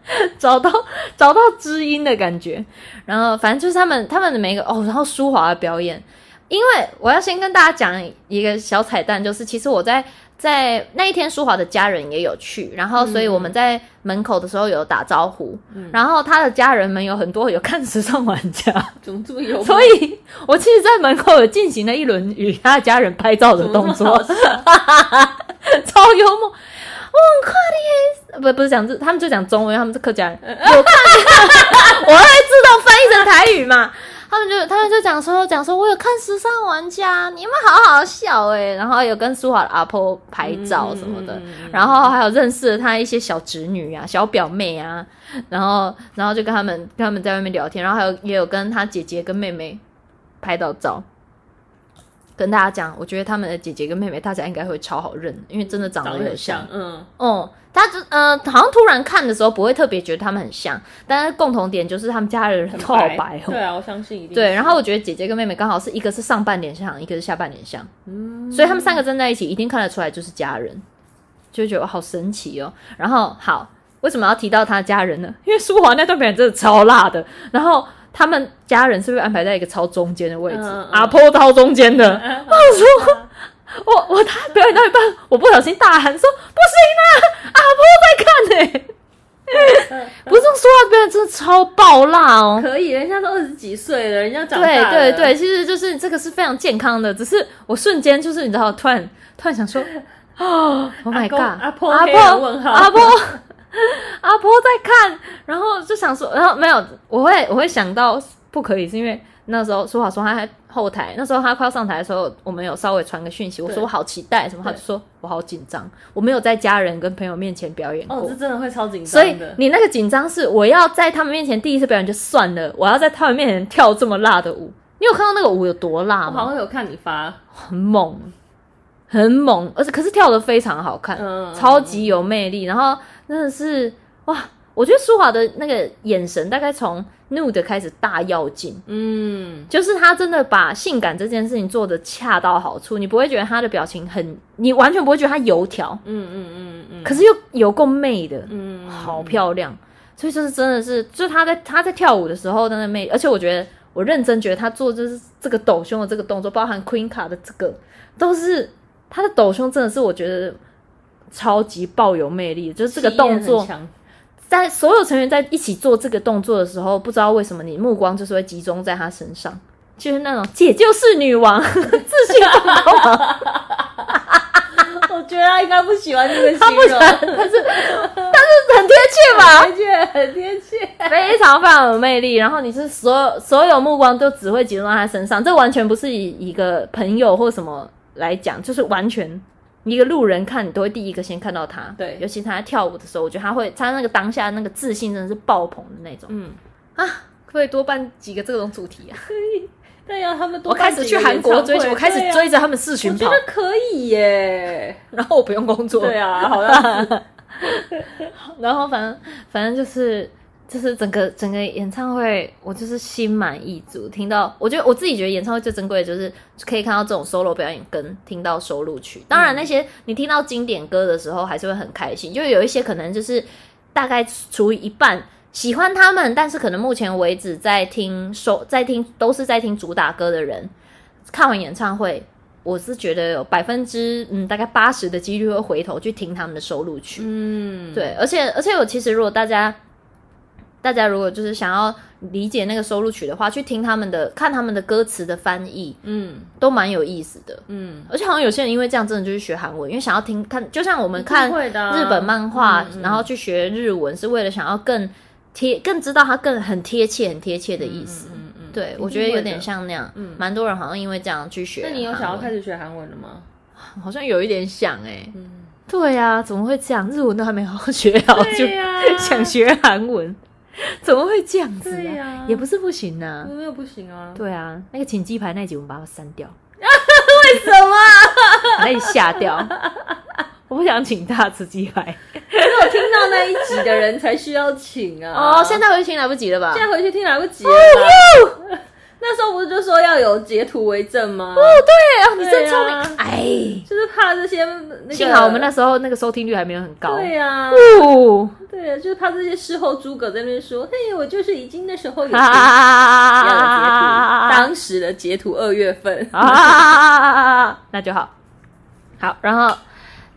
*laughs* 找到找到知音的感觉，然后反正就是他们他们的每一个哦，然后舒华的表演，因为我要先跟大家讲一个小彩蛋，就是其实我在在那一天舒华的家人也有去，然后所以我们在门口的时候有打招呼，嗯、然后他的家人们有很多有看时尚玩家，怎么这么有？所以我其实，在门口有进行了一轮与他的家人拍照的动作，*laughs* 超幽默。我很快的，不不是讲这，他们就讲中文，他们是客家人。*laughs* 我看，我会自动翻译成台语嘛？他们就他们就讲说讲说，我有看时尚玩家，你们好好笑哎，然后有跟舒华的阿婆拍照什么的，然后还有认识了他一些小侄女啊、小表妹啊，然后然后就跟他们跟他们在外面聊天，然后还有也有跟他姐姐跟妹妹拍到照。跟大家讲，我觉得他们的姐姐跟妹妹，大家应该会超好认，因为真的长得很像。像嗯，哦，他就呃，好像突然看的时候不会特别觉得他们很像，但是共同点就是他们家的人都好白哦。对啊，我相信一定。对，然后我觉得姐姐跟妹妹刚好是一个是上半脸像，一个是下半脸像，嗯，所以他们三个站在一起，一定看得出来就是家人，就觉得好神奇哦。然后好，为什么要提到他的家人呢？因为舒华那段表演真的超辣的，然后。他们家人是不是安排在一个超中间的位置？阿婆超中间的。嗯、我说，*laughs* 我我他表演到一半，我不小心大喊说：“不行啊，阿婆在看呢、欸。嗯”不是说话表演真的超爆辣哦。可以，人家都二十几岁了，人家长大了。对对对，其实就是这个是非常健康的。只是我瞬间就是你知道，突然突然想说，*laughs* 哦，Oh my god，阿婆阿婆阿婆。*laughs* 阿婆在看，然后就想说，然后没有，我会我会想到不可以，是因为那时候说好说他在后台，那时候他快要上台的时候，我们有稍微传个讯息，我说我好期待什么，他就说我好紧张，我没有在家人跟朋友面前表演过，哦，这真的会超紧张。所以你那个紧张是我要在他们面前第一次表演就算了，我要在他们面前跳这么辣的舞，你有看到那个舞有多辣吗？我好像有看你发，很猛，很猛，而且可是跳得非常好看，嗯，超级有魅力，然后。真的是哇！我觉得舒华的那个眼神大概从 nude 开始大要进，嗯，就是他真的把性感这件事情做的恰到好处，你不会觉得他的表情很，你完全不会觉得他油条，嗯嗯嗯嗯，可是又有够媚的，嗯，好漂亮，所以就是真的是，就他在他在跳舞的时候，那个媚，而且我觉得我认真觉得他做就是这个抖胸的这个动作，包含 Queen 卡的这个，都是他的抖胸，真的是我觉得。超级爆有魅力，就是这个动作，在所有成员在一起做这个动作的时候，不知道为什么你目光就是会集中在他身上，就是那种姐就是女王，*laughs* 自信爆棚。我觉得他应该不喜欢这个形容，他不喜欢，但是但是很贴切吧？很贴切，很贴切，非常非常有魅力。然后你是所有所有目光都只会集中在他身上，这完全不是以一个朋友或什么来讲，就是完全。一个路人看你都会第一个先看到他，对，尤其他在跳舞的时候，我觉得他会，他那个当下那个自信真的是爆棚的那种，嗯。啊，可不可以多办几个这种主题啊？可以，对呀、啊，他们多我开始去韩国追求，我开始追着他们四群跑，我觉得可以耶，然后我不用工作，对啊，好的，*laughs* 然后反正反正就是。就是整个整个演唱会，我就是心满意足。听到，我觉得我自己觉得演唱会最珍贵的就是可以看到这种 solo 表演，跟听到收录曲。当然，那些你听到经典歌的时候，还是会很开心。就有一些可能就是大概处于一半喜欢他们，但是可能目前为止在听收 *laughs* 在听都是在听主打歌的人，看完演唱会，我是觉得有百分之嗯大概八十的几率会回头去听他们的收录曲。嗯，对，而且而且我其实如果大家。大家如果就是想要理解那个收录曲的话，去听他们的，看他们的歌词的翻译，嗯，都蛮有意思的，嗯，而且好像有些人因为这样真的就去学韩文，因为想要听看，就像我们看日本漫画，嗯嗯、然后去学日文，是为了想要更贴，更知道它更很贴切、很贴切的意思，嗯嗯，嗯对，我觉得有点像那样，嗯，蛮多人好像因为这样去学。那你有想要开始学韩文了吗？好像有一点想哎、欸，嗯，对呀、啊，怎么会这样？日文都还没好好学好，啊、就想学韩文。*laughs* 怎么会这样子啊？对啊也不是不行啊，没有不行啊。对啊，那个请鸡排那集我们把它删掉，*laughs* 为什么？把 *laughs* 那集下掉。我不想请他吃鸡排，只有听到那一集的人才需要请啊。哦，现在回去听来不及了吧？现在回去听来不及了。哦那时候不是就说要有截图为证吗？哦，对啊，你真聪明。啊、哎，就是怕这些、那个。幸好我们那时候那个收听率还没有很高。对呀、啊。哦。就是怕这些事后诸葛在那边说：“嘿，我就是已经那时候有截图，当时的截图二月份。”那就好。好，然后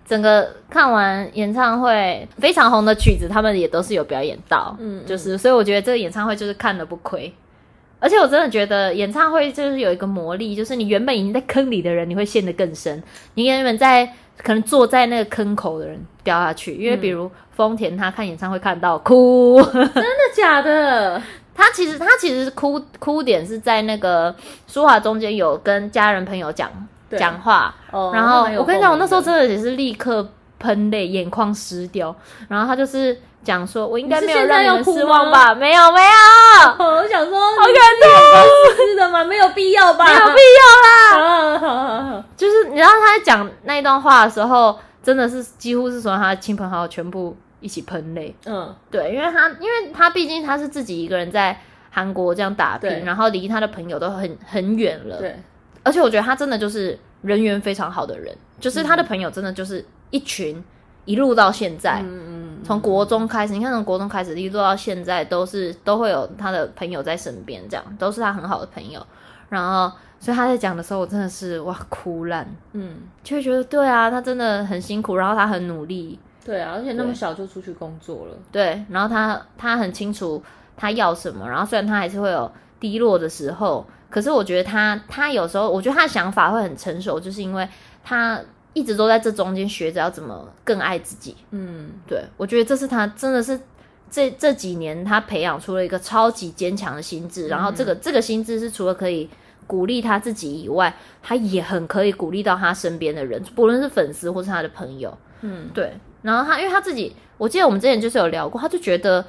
整个看完演唱会，非常红的曲子，他们也都是有表演到。嗯，就是所以我觉得这个演唱会就是看了不亏。而且我真的觉得演唱会就是有一个魔力，就是你原本已经在坑里的人，你会陷得更深。你原本在可能坐在那个坑口的人掉下去，因为比如丰田他看演唱会看到哭，真的假的？*laughs* 他其实他其实哭哭点是在那个舒华中间有跟家人朋友讲讲话，哦、然后我跟你讲，我那时候真的也是立刻喷泪，眼眶湿掉，然后他就是。讲说，我应该没有让你们失望吧？没有，没有。我想说，好感动，是的吗？没有必要吧？没有必要啦。好好好，就是你知道他在讲那一段话的时候，真的是几乎是说他的亲朋好友全部一起喷泪。嗯，对，因为他，因为他毕竟他是自己一个人在韩国这样打拼，然后离他的朋友都很很远了。对，而且我觉得他真的就是人缘非常好的人，就是他的朋友真的就是一群。一路到现在。嗯，从国中开始，你看从国中开始一路到现在，都是都会有他的朋友在身边，这样都是他很好的朋友。然后，所以他在讲的时候，我真的是哇哭烂，嗯，就会觉得对啊，他真的很辛苦，然后他很努力，对啊，而且那么小就出去工作了，对，然后他他很清楚他要什么，然后虽然他还是会有低落的时候，可是我觉得他他有时候，我觉得他的想法会很成熟，就是因为他。一直都在这中间学着要怎么更爱自己。嗯，对，我觉得这是他真的是这这几年他培养出了一个超级坚强的心智。嗯、然后这个这个心智是除了可以鼓励他自己以外，他也很可以鼓励到他身边的人，不论是粉丝或是他的朋友。嗯，对。然后他因为他自己，我记得我们之前就是有聊过，他就觉得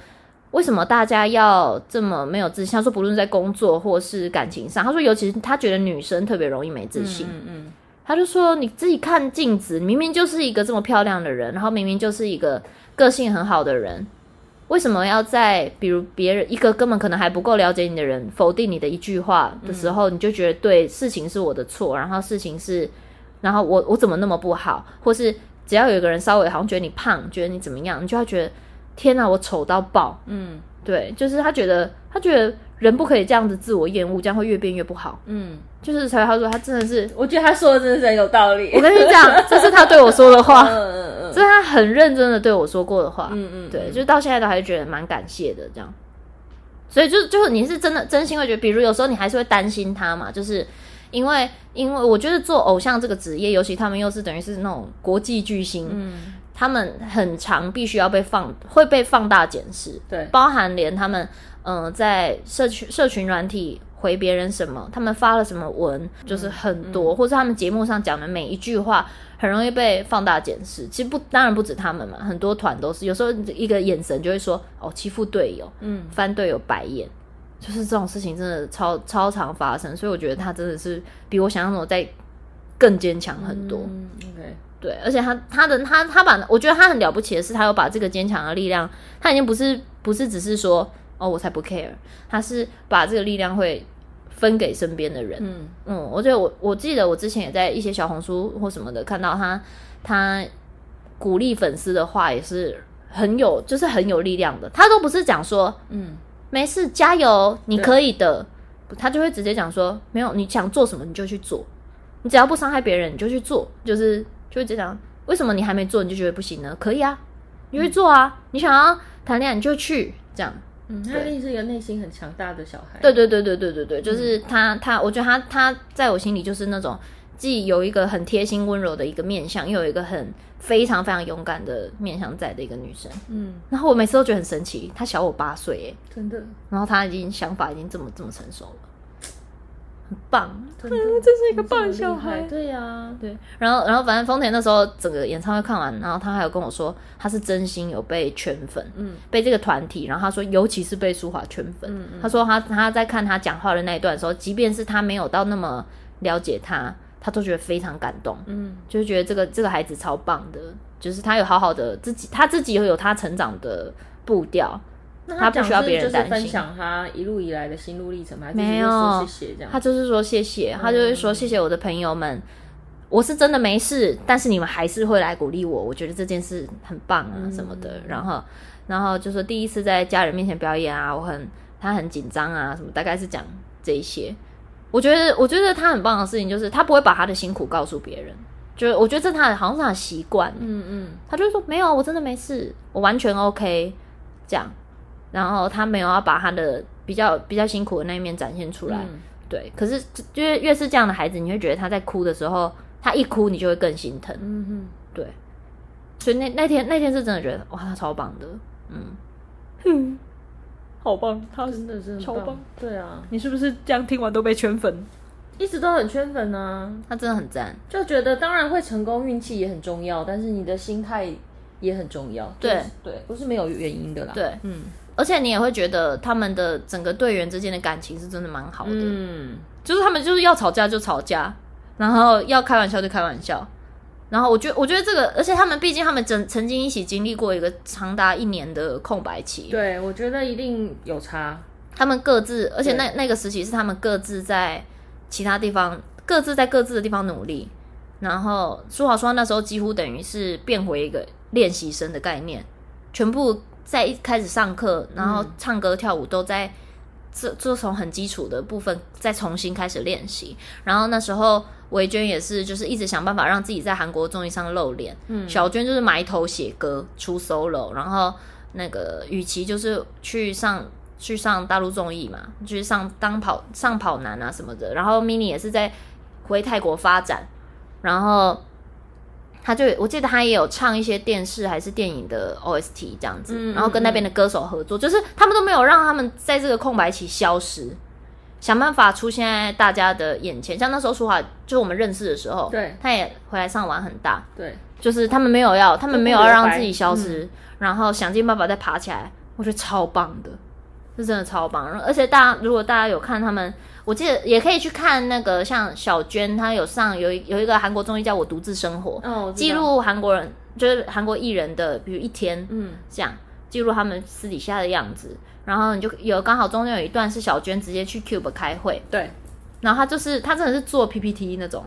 为什么大家要这么没有自信？他说不论在工作或是感情上，他说尤其是他觉得女生特别容易没自信。嗯嗯。嗯他就说：“你自己看镜子，明明就是一个这么漂亮的人，然后明明就是一个个性很好的人，为什么要在比如别人一个根本可能还不够了解你的人否定你的一句话的时候，你就觉得对事情是我的错，然后事情是，然后我我怎么那么不好，或是只要有一个人稍微好像觉得你胖，觉得你怎么样，你就要觉得天哪，我丑到爆。嗯，对，就是他觉得他觉得。”人不可以这样子自我厌恶，这样会越变越不好。嗯，就是才他说他真的是，我觉得他说的真的是很有道理。我跟你讲，*laughs* 这是他对我说的话，嗯嗯嗯，这是他很认真的对我说过的话。嗯嗯，对，就是到现在都还是觉得蛮感谢的这样。所以就就是你是真的真心会觉得，比如有时候你还是会担心他嘛，就是因为因为我觉得做偶像这个职业，尤其他们又是等于是那种国际巨星，嗯，他们很长必须要被放会被放大检视，对，包含连他们。嗯、呃，在社群社群软体回别人什么，他们发了什么文，就是很多，嗯嗯、或者他们节目上讲的每一句话，很容易被放大检视。其实不，当然不止他们嘛，很多团都是，有时候一个眼神就会说哦，欺负队友，嗯，翻队友白眼，就是这种事情真的超超常发生。所以我觉得他真的是比我想象中在更坚强很多。嗯，OK，对，而且他他的他他把，我觉得他很了不起的是，他有把这个坚强的力量，他已经不是不是只是说。哦，我才不 care，他是把这个力量会分给身边的人。嗯嗯，我觉得我我记得我之前也在一些小红书或什么的看到他，他鼓励粉丝的话也是很有，就是很有力量的。他都不是讲说，嗯，没事，加油，你可以的。他就会直接讲说，没有，你想做什么你就去做，你只要不伤害别人你就去做，就是就会这样。为什么你还没做你就觉得不行呢？可以啊，你去做啊，嗯、你想要谈恋爱你就去这样。嗯，他一定是一个内心很强大的小孩。对对对对对对对，就是他他，我觉得他他在我心里就是那种既有一个很贴心温柔的一个面相，又有一个很非常非常勇敢的面相在的一个女生。嗯，然后我每次都觉得很神奇，她小我八岁，哎，真的。然后她已经想法已经这么这么成熟了，很棒，真 *laughs* 是一个棒小孩。对呀、啊，对。然后，然后，反正丰田那时候整个演唱会看完，然后他还有跟我说，他是真心有被圈粉，嗯，被这个团体。然后他说，尤其是被舒华圈粉。嗯嗯他说他他在看他讲话的那一段的时候，即便是他没有到那么了解他，他都觉得非常感动。嗯，就是觉得这个这个孩子超棒的，就是他有好好的自己，他自己有有他成长的步调。他不需要别人担心。分享他一路以来的心路历程吗？没有，谢谢这样。他就是说谢谢，他就是说谢谢我的朋友们，嗯、我是真的没事，但是你们还是会来鼓励我，我觉得这件事很棒啊什么的。嗯、然后，然后就说第一次在家人面前表演啊，我很他很紧张啊什么，大概是讲这一些。我觉得我觉得他很棒的事情就是他不会把他的辛苦告诉别人，就是我觉得这他好像是他的习惯。嗯嗯，他就说没有，我真的没事，我完全 OK 这样。然后他没有要把他的比较比较辛苦的那一面展现出来，嗯、对。可是越越是这样的孩子，你会觉得他在哭的时候，他一哭你就会更心疼，嗯哼，对。所以那那天那天是真的觉得哇，他超棒的，嗯，哼，好棒，他真的是超棒，对啊。你是不是这样听完都被圈粉？一直都很圈粉啊，他真的很赞，就觉得当然会成功，运气也很重要，但是你的心态也很重要，对、就是、对，不是没有原因的啦，对，嗯。而且你也会觉得他们的整个队员之间的感情是真的蛮好的，嗯，就是他们就是要吵架就吵架，然后要开玩笑就开玩笑，然后我觉得我觉得这个，而且他们毕竟他们曾曾经一起经历过一个长达一年的空白期，对，我觉得一定有差。他们各自，而且那那个时期是他们各自在其他地方，各自在各自的地方努力，然后舒华说那时候几乎等于是变回一个练习生的概念，全部。在一开始上课，然后唱歌跳舞都在这，就从很基础的部分再重新开始练习。然后那时候维娟也是，就是一直想办法让自己在韩国综艺上露脸。嗯，小娟就是埋头写歌出 solo，然后那个雨琦就是去上去上大陆综艺嘛，就是上当跑上跑男啊什么的。然后 mini 也是在回泰国发展，然后。他就我记得他也有唱一些电视还是电影的 OST 这样子，嗯、然后跟那边的歌手合作，嗯、就是他们都没有让他们在这个空白期消失，想办法出现在大家的眼前。像那时候舒华，就是我们认识的时候，对，他也回来上玩很大，对，就是他们没有要，他们没有要让自己消失，嗯、然后想尽办法再爬起来，我觉得超棒的，是真的超棒。而且大家如果大家有看他们。我记得也可以去看那个，像小娟，她有上有有一个韩国综艺叫《我独自生活》，哦，记录韩国人就是韩国艺人的，比如一天，嗯，这样记录他们私底下的样子。然后你就有刚好中间有一段是小娟直接去 Cube 开会，对，然后她就是她真的是做 PPT 那种，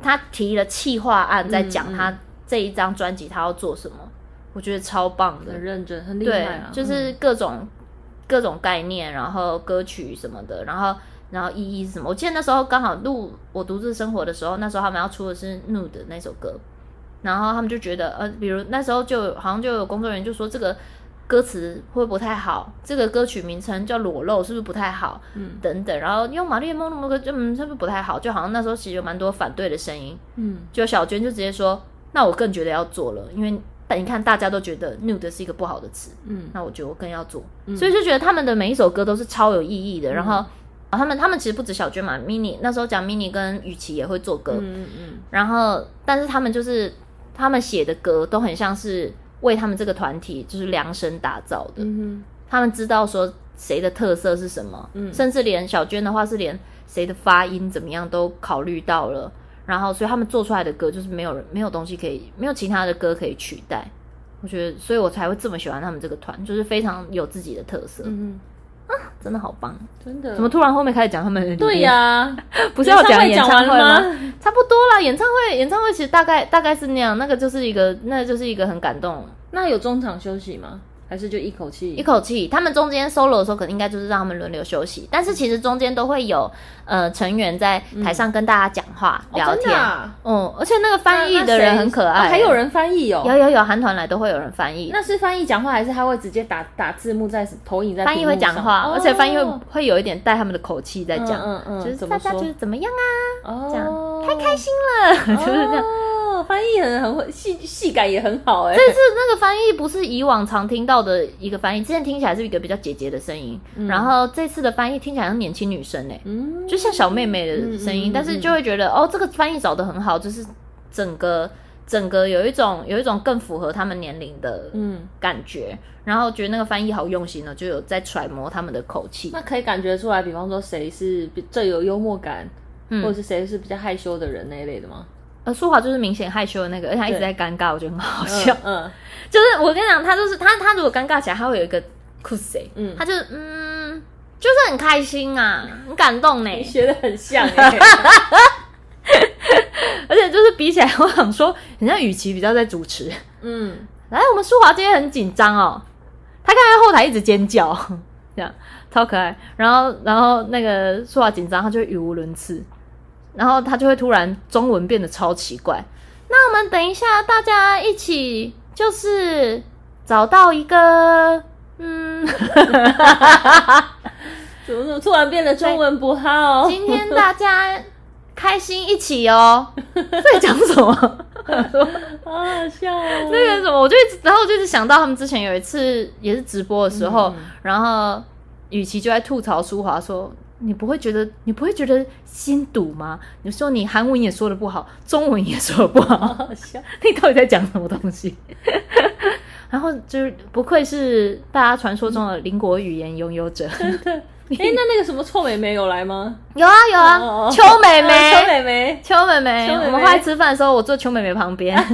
她提了企划案在讲她这一张专辑她要做什么，嗯嗯，我觉得超棒的，很认真，很厉害啊，就是各种、嗯、各种概念，然后歌曲什么的，然后。然后意义是什么？我记得那时候刚好录《我独自生活》的时候，那时候他们要出的是《Nude》那首歌，然后他们就觉得，呃，比如那时候就好像就有工作人员就说这个歌词会不会不太好，这个歌曲名称叫《裸露》是不是不太好？嗯，等等，然后用玛丽莲梦露那个就嗯是不是不太好？就好像那时候其实有蛮多反对的声音，嗯，就小娟就直接说，那我更觉得要做了，因为你看大家都觉得《Nude》是一个不好的词，嗯，那我觉得我更要做，嗯，所以就觉得他们的每一首歌都是超有意义的，然后。他们他们其实不止小娟嘛，mini 那时候讲 mini 跟雨琦也会做歌，嗯嗯，然后但是他们就是他们写的歌都很像是为他们这个团体就是量身打造的，他们知道说谁的特色是什么，嗯，甚至连小娟的话是连谁的发音怎么样都考虑到了，然后所以他们做出来的歌就是没有人没有东西可以没有其他的歌可以取代，我觉得所以我才会这么喜欢他们这个团，就是非常有自己的特色，嗯啊，真的好棒，真的！怎么突然后面开始讲他们的？对呀、啊，*laughs* 不是要讲演唱会吗？差不多啦，演唱会，演唱会其实大概大概是那样，那个就是一个，那就是一个很感动。那有中场休息吗？还是就一口气？一口气。他们中间 solo 的时候，可能应该就是让他们轮流休息。但是其实中间都会有呃成员在台上跟大家讲话、嗯、聊天。嗯、哦啊，而且那个翻译的人很可爱、欸啊，还有人翻译哦。有有有，韩团来都会有人翻译。那是翻译讲话，还是他会直接打打字幕在投影在？翻译会讲话，哦、而且翻译会会有一点带他们的口气在讲，嗯嗯，就是大家觉得怎么样啊？哦，这样太开心了，*laughs* 就是这样。翻翻译很很会，戏戏感也很好哎。这次那个翻译不是以往常听到的一个翻译，之前听起来是一个比较姐姐的声音，嗯、然后这次的翻译听起来像年轻女生哎，嗯，就像小妹妹的声音，但是就会觉得哦，这个翻译找的很好，就是整个整个有一种有一种更符合他们年龄的嗯。感觉，嗯、然后觉得那个翻译好用心呢，就有在揣摩他们的口气，那可以感觉出来，比方说谁是最有幽默感。或者是谁是比较害羞的人那一类的吗？呃，舒华就是明显害羞的那个，而且他一直在尴尬，我觉得很好笑。嗯，嗯 *laughs* 就是我跟你讲，他就是他，他如果尴尬起来，他会有一个酷谁，嗯，他就嗯，就是很开心啊，很感动呢，学的很像哎，*laughs* 而且就是比起来，我想说，人家雨琦比较在主持，嗯，*laughs* 来，我们舒华今天很紧张哦，他看在后台一直尖叫，这样超可爱，然后然后那个舒华紧张，他就会语无伦次。然后他就会突然中文变得超奇怪。那我们等一下，大家一起就是找到一个，嗯，怎 *laughs* 么怎么突然变得中文不好？今天大家开心一起哦。*laughs* 在讲什么？*laughs* 好好笑哦。那个什么，我就一直，然后就是想到他们之前有一次也是直播的时候，嗯、然后雨琦就在吐槽舒华说。你不会觉得你不会觉得心堵吗？你说你韩文也说的不好，中文也说的不好，好好笑，你到底在讲什么东西？*laughs* 然后就是不愧是大家传说中的邻国语言拥有者。真的？哎，那那个什么臭美眉有来吗？有啊有啊，邱美眉，邱美眉，邱美眉。我们后来吃饭的时候，我坐邱美眉旁边。*laughs*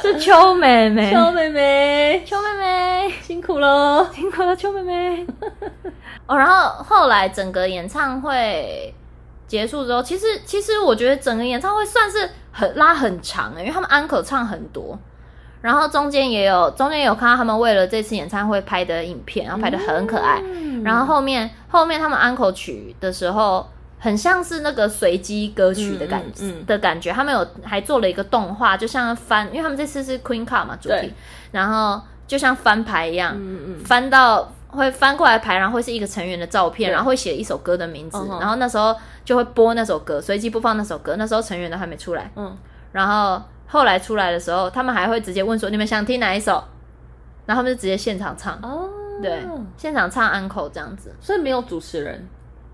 是邱美眉，邱美眉，邱美眉，辛苦了，辛苦了，邱美眉。哦，然后后来整个演唱会结束之后，其实其实我觉得整个演唱会算是很拉很长的，因为他们安可唱很多，然后中间也有中间有看到他们为了这次演唱会拍的影片，然后拍的很可爱。嗯、然后后面后面他们安可曲的时候。很像是那个随机歌曲的感觉、嗯嗯、的感觉，他们有还做了一个动画，就像翻，因为他们这次是 Queen Card 嘛主题，对。然后就像翻牌一样，嗯嗯、翻到会翻过来排，然后会是一个成员的照片，然后会写一首歌的名字，嗯、然后那时候就会播那首歌，随机播放那首歌，那时候成员都还没出来，嗯，然后后来出来的时候，他们还会直接问说你们想听哪一首，然后他们就直接现场唱，哦，对，现场唱 Encore 这样子，所以没有主持人。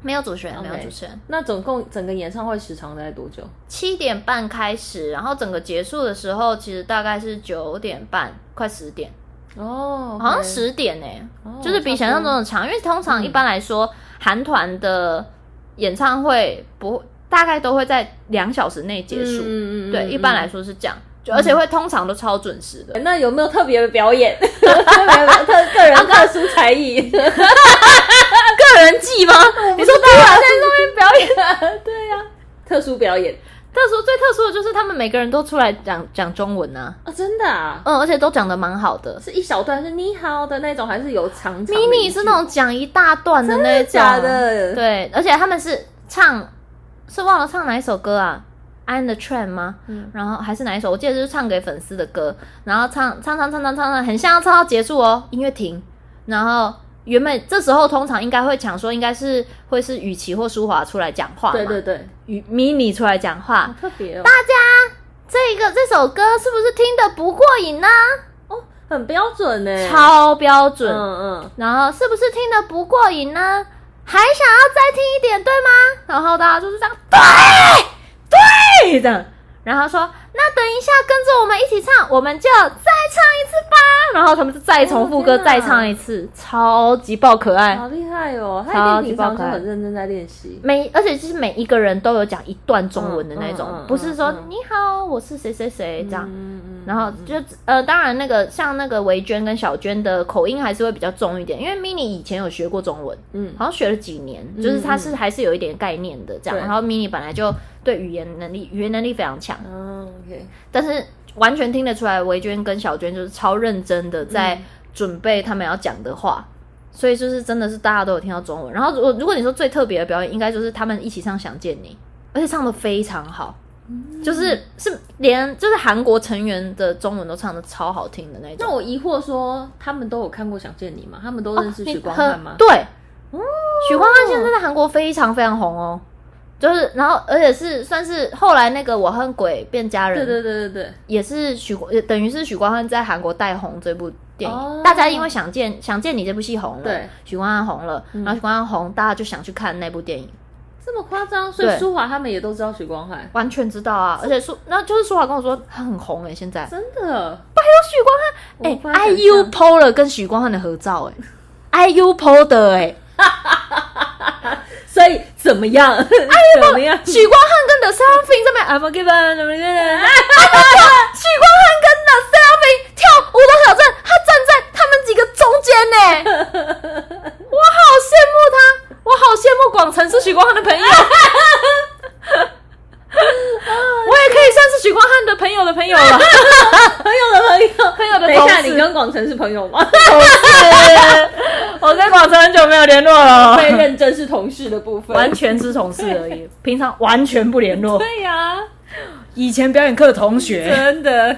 没有主持人.没有主持人。那总共整个演唱会时长大概多久？七点半开始，然后整个结束的时候，其实大概是九点半，快十点。哦，oh. 好像十点呢，oh, 就是比想象中的长。因为通常一般来说，韩、嗯、团的演唱会不大概都会在两小时内结束。嗯嗯对，一般来说是这样，就而且会通常都超准时的。那有没有特别的表演？*laughs* 特别特个人 *laughs* 特殊才艺？*laughs* 个人技吗？你说突然在上面表演？对呀，特殊表演，特殊最特殊的就是他们每个人都出来讲讲中文啊！啊，真的啊？嗯，而且都讲的蛮好的，是一小段是你好的那种，还是有长长？迷你是那种讲一大段的那种，假的？对，而且他们是唱，是忘了唱哪一首歌啊？I'm the Train 吗？嗯，然后还是哪一首？我记得就是唱给粉丝的歌，然后唱唱唱唱唱唱唱，很像要唱到结束哦，音乐停，然后。原本这时候通常应该会抢说，应该是会是雨琦或舒华出来讲话？对对对，雨 mini 出来讲话，特别哦。大家这个这首歌是不是听得不过瘾呢？哦，很标准呢，超标准。嗯嗯。然后是不是听得不过瘾呢？还想要再听一点，对吗？然后大家就是这样，对对的。然后说：“那等一下，跟着我们一起唱，我们就再唱一次吧。”然后他们就再重复歌，再唱一次，超级爆可爱，好厉害哦！超级爆可爱，很认真在练习。每而且就是每一个人都有讲一段中文的那种，不是说“你好，我是谁谁谁”这样。然后就呃，当然那个像那个维娟跟小娟的口音还是会比较重一点，因为 mini 以前有学过中文，嗯，好像学了几年，就是他是还是有一点概念的这样。然后 mini 本来就。对语言能力，语言能力非常强。嗯，OK。但是完全听得出来，维娟跟小娟就是超认真的在准备他们要讲的话，嗯、所以就是真的是大家都有听到中文。然后如果如果你说最特别的表演，应该就是他们一起唱《想见你》，而且唱的非常好，嗯、就是是连就是韩国成员的中文都唱的超好听的那种。那我疑惑说，他们都有看过《想见你》吗？他们都认识许光汉吗？哦、对，嗯、许光汉现在在韩国非常非常红哦。就是然后而且是算是后来那个我和鬼变家人，对对对对对，也是许光，等于是许光汉在韩国带红这部电影。哦大家因为想见想见你这部戏红了，对，许光汉红了，然后许光汉红，大家就想去看那部电影。这么夸张？所以舒华他们也都知道许光汉，完全知道啊！而且舒，那就是舒华跟我说他很红哎，现在真的。还有许光汉哎，IU PO 了跟许光汉的合照哎，IU PO 的哎，*laughs* 所以怎么样？哎，怎么样？许光汉跟 The given，怎么样？许光汉跟 The Seraphim *laughs* 跳舞的挑战，他站在他们几个中间呢，*laughs* 我好羡慕他。我好羡慕广成是许光汉的朋友，*laughs* 我也可以算是许光汉的朋友的朋友了，朋友的朋友，朋友的。等一下，你跟广成是朋友吗？同事，我跟广成很久没有联络了，被认真是同事的部分，完全是同事而已，平常完全不联络。对呀，以前表演课的同学，真的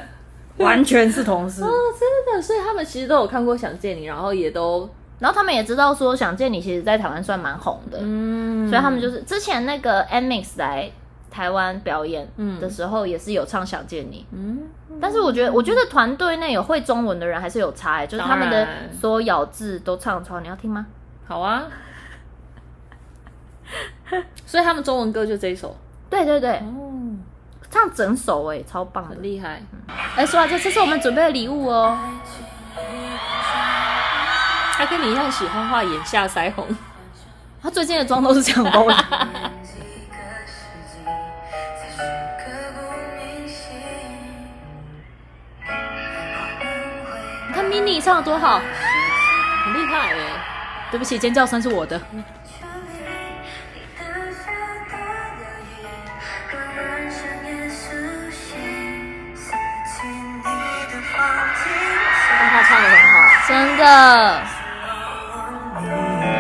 完全是同事哦，真的。所以他们其实都有看过《想见你》，然后也都。然后他们也知道说《想见你》其实，在台湾算蛮红的，嗯，所以他们就是之前那个 Mix 来台湾表演的时候，也是有唱《想见你》，嗯，但是我觉得，我觉得团队内有会中文的人还是有差，欸，就是他们的所有咬字都唱得出来。你要听吗？好啊，*laughs* 所以他们中文歌就这一首，对对对，哦，唱整首哎，超棒，很厉害。哎，说啊，这这是我们准备的礼物哦。他跟你一样喜欢画眼下腮红，他最近的妆都是这样包的。你看 mini 唱的多好，很厉害耶！对不起，尖叫声是我的。但他唱的很好，真的。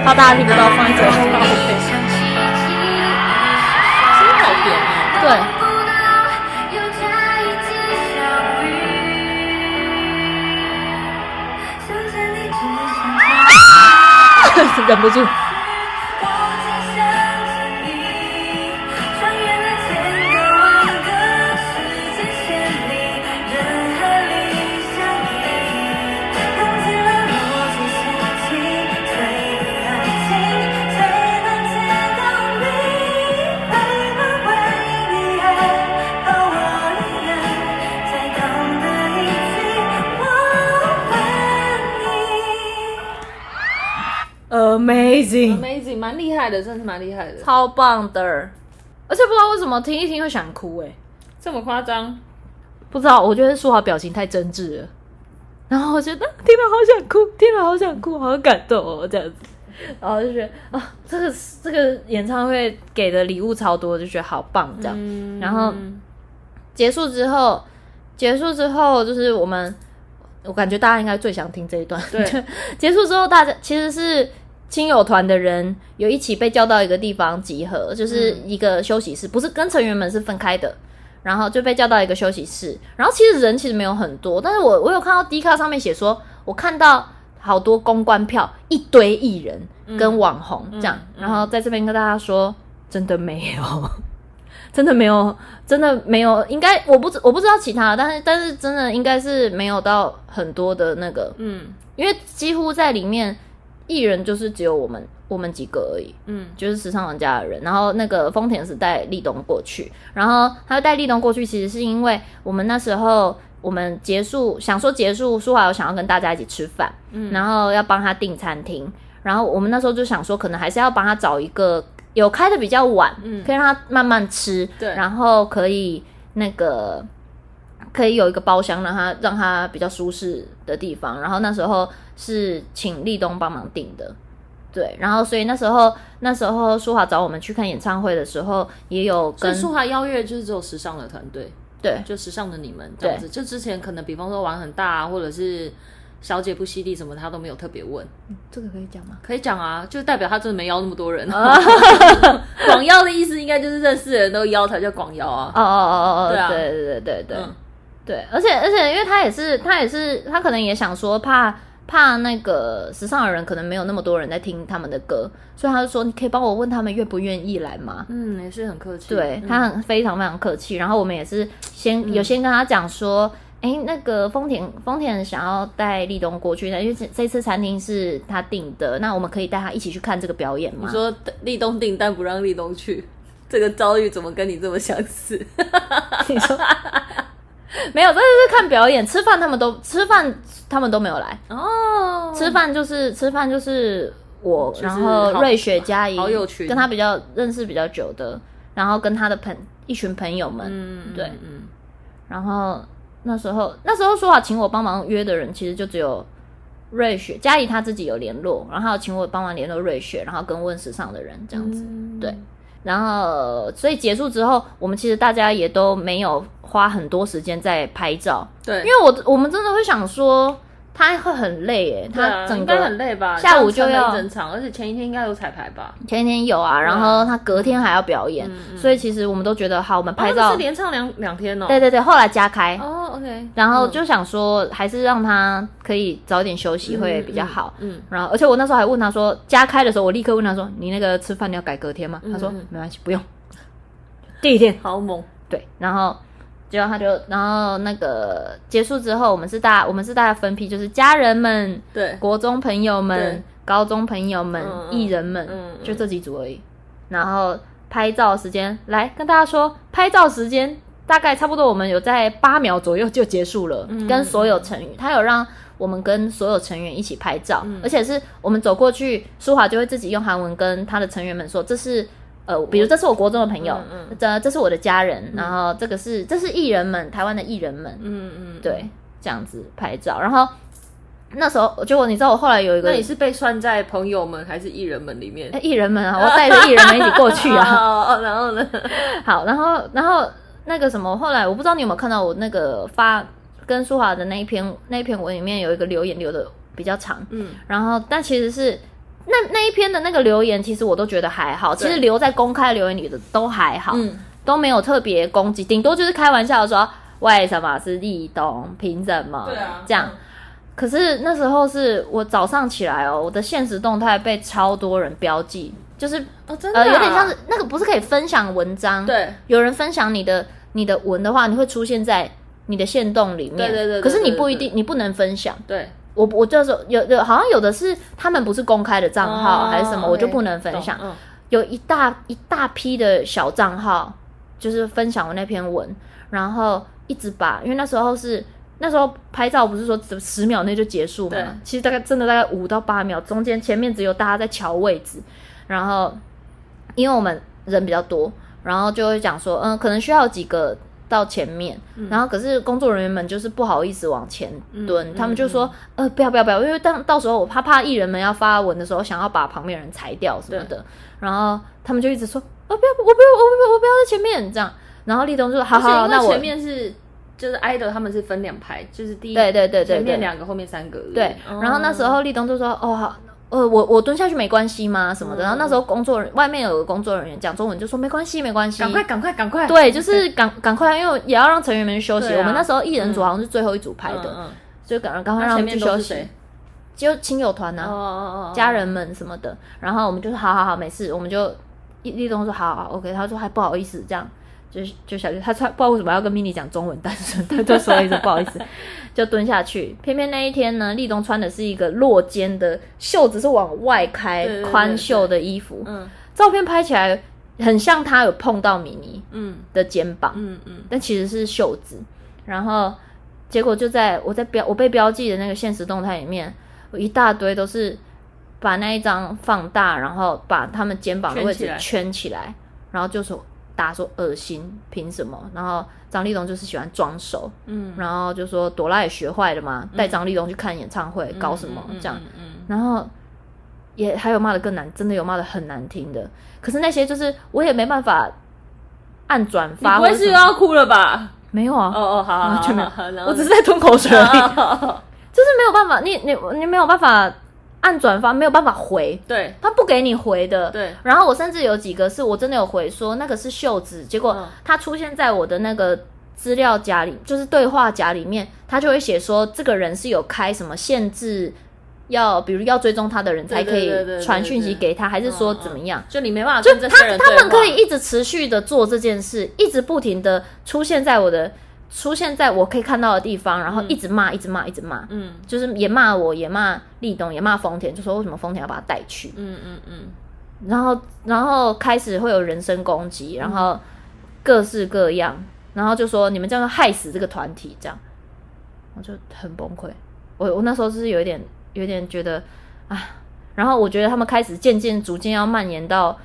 怕大家听不到，放一首。真好甜啊！对。*laughs* 忍不住。Amazing，Amazing，蛮厉害的，真的是蛮厉害的，超棒的。而且不知道为什么听一听会想哭，哎，这么夸张？不知道，我觉得舒华表情太真挚了。然后我觉得听了好想哭，听了好想哭，好感动哦，这样子。然后就觉得啊，这个这个演唱会给的礼物超多，就觉得好棒这样。嗯、然后结束之后，结束之后就是我们，我感觉大家应该最想听这一段。对，*laughs* 结束之后，大家其实是。亲友团的人有一起被叫到一个地方集合，就是一个休息室，不是跟成员们是分开的，然后就被叫到一个休息室。然后其实人其实没有很多，但是我我有看到 D 卡上面写说，我看到好多公关票，一堆艺人跟网红这样。然后在这边跟大家说，真的没有，*laughs* 真的没有，真的没有，应该我不知我不知道其他，但是但是真的应该是没有到很多的那个，嗯，因为几乎在里面。艺人就是只有我们，我们几个而已。嗯，就是时尚玩家的人。然后那个丰田是带立东过去，然后他带立东过去，其实是因为我们那时候我们结束想说结束，舒华有想要跟大家一起吃饭，嗯，然后要帮他订餐厅。然后我们那时候就想说，可能还是要帮他找一个有开的比较晚，嗯，可以让他慢慢吃，对，然后可以那个可以有一个包厢，让他让他比较舒适的地方。然后那时候。是请立东帮忙订的，对，然后所以那时候那时候舒华找我们去看演唱会的时候，也有跟舒华邀约，就是只有时尚的团队，对，就时尚的你们这样子。就之前可能比方说玩很大啊，或者是小姐不犀利什么，他都没有特别问。嗯，这个可以讲吗？可以讲啊，就代表他真的没邀那么多人。*laughs* 广邀的意思应该就是认识的人都邀才叫广邀啊。哦哦哦哦哦，对啊，对对对对对，对，而且而且因为他也是他也是他可能也想说怕。怕那个时尚的人可能没有那么多人在听他们的歌，所以他就说：“你可以帮我问他们愿不愿意来吗？”嗯，也是很客气。对，嗯、他很非常非常客气。然后我们也是先、嗯、有先跟他讲说：“哎、欸，那个丰田丰田想要带立冬过去，因为这这次餐厅是他订的，那我们可以带他一起去看这个表演吗？”你说立冬订但不让立冬去，这个遭遇怎么跟你这么相似？你说。*laughs* 没有，这是看表演，吃饭他们都吃饭，他们都没有来哦。吃饭就是吃饭就是我，就是、然后瑞雪佳怡，跟他比较认识比较久的，然后跟他的朋一群朋友们，嗯，对，嗯。然后那时候那时候说好请我帮忙约的人，其实就只有瑞雪佳怡他自己有联络，然后请我帮忙联络瑞雪，然后跟问时尚的人这样子，嗯、对。然后，所以结束之后，我们其实大家也都没有花很多时间在拍照，对，因为我我们真的会想说。他会很累诶，他整个很累吧？下午就要整场，而且前一天应该有彩排吧？前一天有啊，然后他隔天还要表演，所以其实我们都觉得好，我们拍照是连唱两两天哦。对对对，后来加开哦，OK，然后就想说还是让他可以早点休息会比较好。嗯，然后而且我那时候还问他说，加开的时候我立刻问他说，你那个吃饭你要改隔天吗？他说没关系，不用。第一天好猛，对，然后。结果他就，然后那个结束之后，我们是大，我们是大家分批，就是家人们，对，国中朋友们，高中朋友们，艺人们，嗯就这几组而已。然后拍照时间，来跟大家说，拍照时间大概差不多，我们有在八秒左右就结束了。跟所有成员，他有让我们跟所有成员一起拍照，而且是我们走过去，舒华就会自己用韩文跟他的成员们说，这是。呃，比如这是我国中的朋友，嗯，嗯这这是我的家人，嗯、然后这个是这是艺人们，台湾的艺人们，嗯嗯，对，这样子拍照，然后那时候结果你知道我后来有一个，那你是被算在朋友们还是艺人们里面？艺、欸、人们啊，我带着艺人们一起过去啊，*laughs* 哦，然后呢？*laughs* 好，然后然后那个什么，后来我不知道你有没有看到我那个发跟舒华的那一篇那一篇文里面有一个留言留的比较长，嗯，然后但其实是。那那一篇的那个留言，其实我都觉得还好。其实留在公开留言里的都还好，嗯，都没有特别攻击，顶多就是开玩笑的说，为什么是立冬？凭什么？对啊，这样。可是那时候是我早上起来哦，我的现实动态被超多人标记，就是哦，真的、啊、呃，有点像是那个不是可以分享文章？对，有人分享你的你的文的话，你会出现在你的线动里面。对对对，对。可是你不一定，你不能分享。对。我我就是有有好像有的是他们不是公开的账号还是什么，我就不能分享。有一大一大批的小账号，就是分享我那篇文，然后一直把，因为那时候是那时候拍照不是说十秒内就结束嘛，其实大概真的大概五到八秒，中间前面只有大家在瞧位置，然后因为我们人比较多，然后就会讲说，嗯，可能需要几个。到前面，然后可是工作人员们就是不好意思往前蹲，嗯、他们就说：“嗯、呃，不要不要不要，因为当到时候我怕怕艺人们要发文的时候，想要把旁边人裁掉什么的。”然后他们就一直说：“呃，不要，我不要，我不要，我不要在前面这样。”然后立东就说：“好好，那我前面是就是 idol，他们是分两排，就是第一对对对对，前面两个，后面三个。对，对，然后那时候立东就说：“哦好。”呃，我我蹲下去没关系吗？什么的？然后那时候工作人外面有个工作人员讲中文，就说没关系，没关系，赶快，赶快，赶快。对，就是赶赶快，因为也要让成员们休息。我们那时候艺人组好像是最后一组拍的，就赶赶快让他们去休息。就亲友团呐，家人们什么的。然后我们就说好好好，没事。我们就立东说好好 OK，他说还不好意思这样。就就小他穿不知道为什么要跟 mini 讲中文，但是他就说一声不好意思，就蹲下去。偏偏那一天呢，立东穿的是一个落肩的袖子是往外开宽袖的衣服，嗯，照片拍起来很像他有碰到 mini 嗯的肩膀，嗯嗯，但其实是袖子。然后结果就在我在标我被标记的那个现实动态里面，我一大堆都是把那一张放大，然后把他们肩膀的位置圈起来，然后就说。大家说恶心，凭什么？然后张立东就是喜欢装熟，嗯，然后就说朵拉也学坏了嘛，带张立东去看演唱会，嗯、搞什么、嗯、这样？嗯，嗯然后也还有骂的更难，真的有骂的很难听的。可是那些就是我也没办法按转发，你不会是又要哭了吧？没有啊，哦哦，好，完全没有，我只是在吞口水而已，就是没有办法，你你你没有办法。按转发没有办法回，对，他不给你回的，对。然后我甚至有几个是我真的有回说那个是袖子，结果他出现在我的那个资料夹里，就是对话夹里面，他就会写说这个人是有开什么限制要比如要追踪他的人才可以传讯息给他，还是说怎么样？就你没办法就他他们可以一直持续的做这件事，一直不停的出现在我的出现在我可以看到的地方，然后一直骂，一直骂，一直骂，嗯，就是也骂我，也骂立东，也骂丰田，就说为什么丰田要把他带去？嗯嗯嗯，然后然后开始会有人身攻击，然后各式各样，然后就说你们这样害死这个团体，这样。我就很崩溃。我我那时候是有一点有点觉得啊，然后我觉得他们开始渐渐逐渐要蔓延到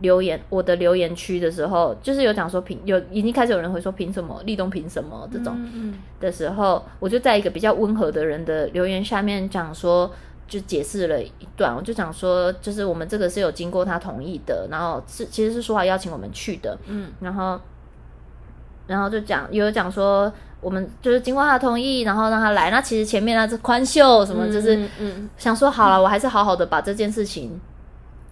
留言我的留言区的时候，就是有讲说凭有已经开始有人会说凭什么立冬凭什么这种的时候，我就在一个比较温和的人的留言下面讲说。就解释了一段，我就讲说，就是我们这个是有经过他同意的，然后是其实是说好邀请我们去的，嗯，然后然后就讲有讲说我们就是经过他同意，然后让他来。那其实前面那是宽袖什么，就是嗯想说好了，我还是好好的把这件事情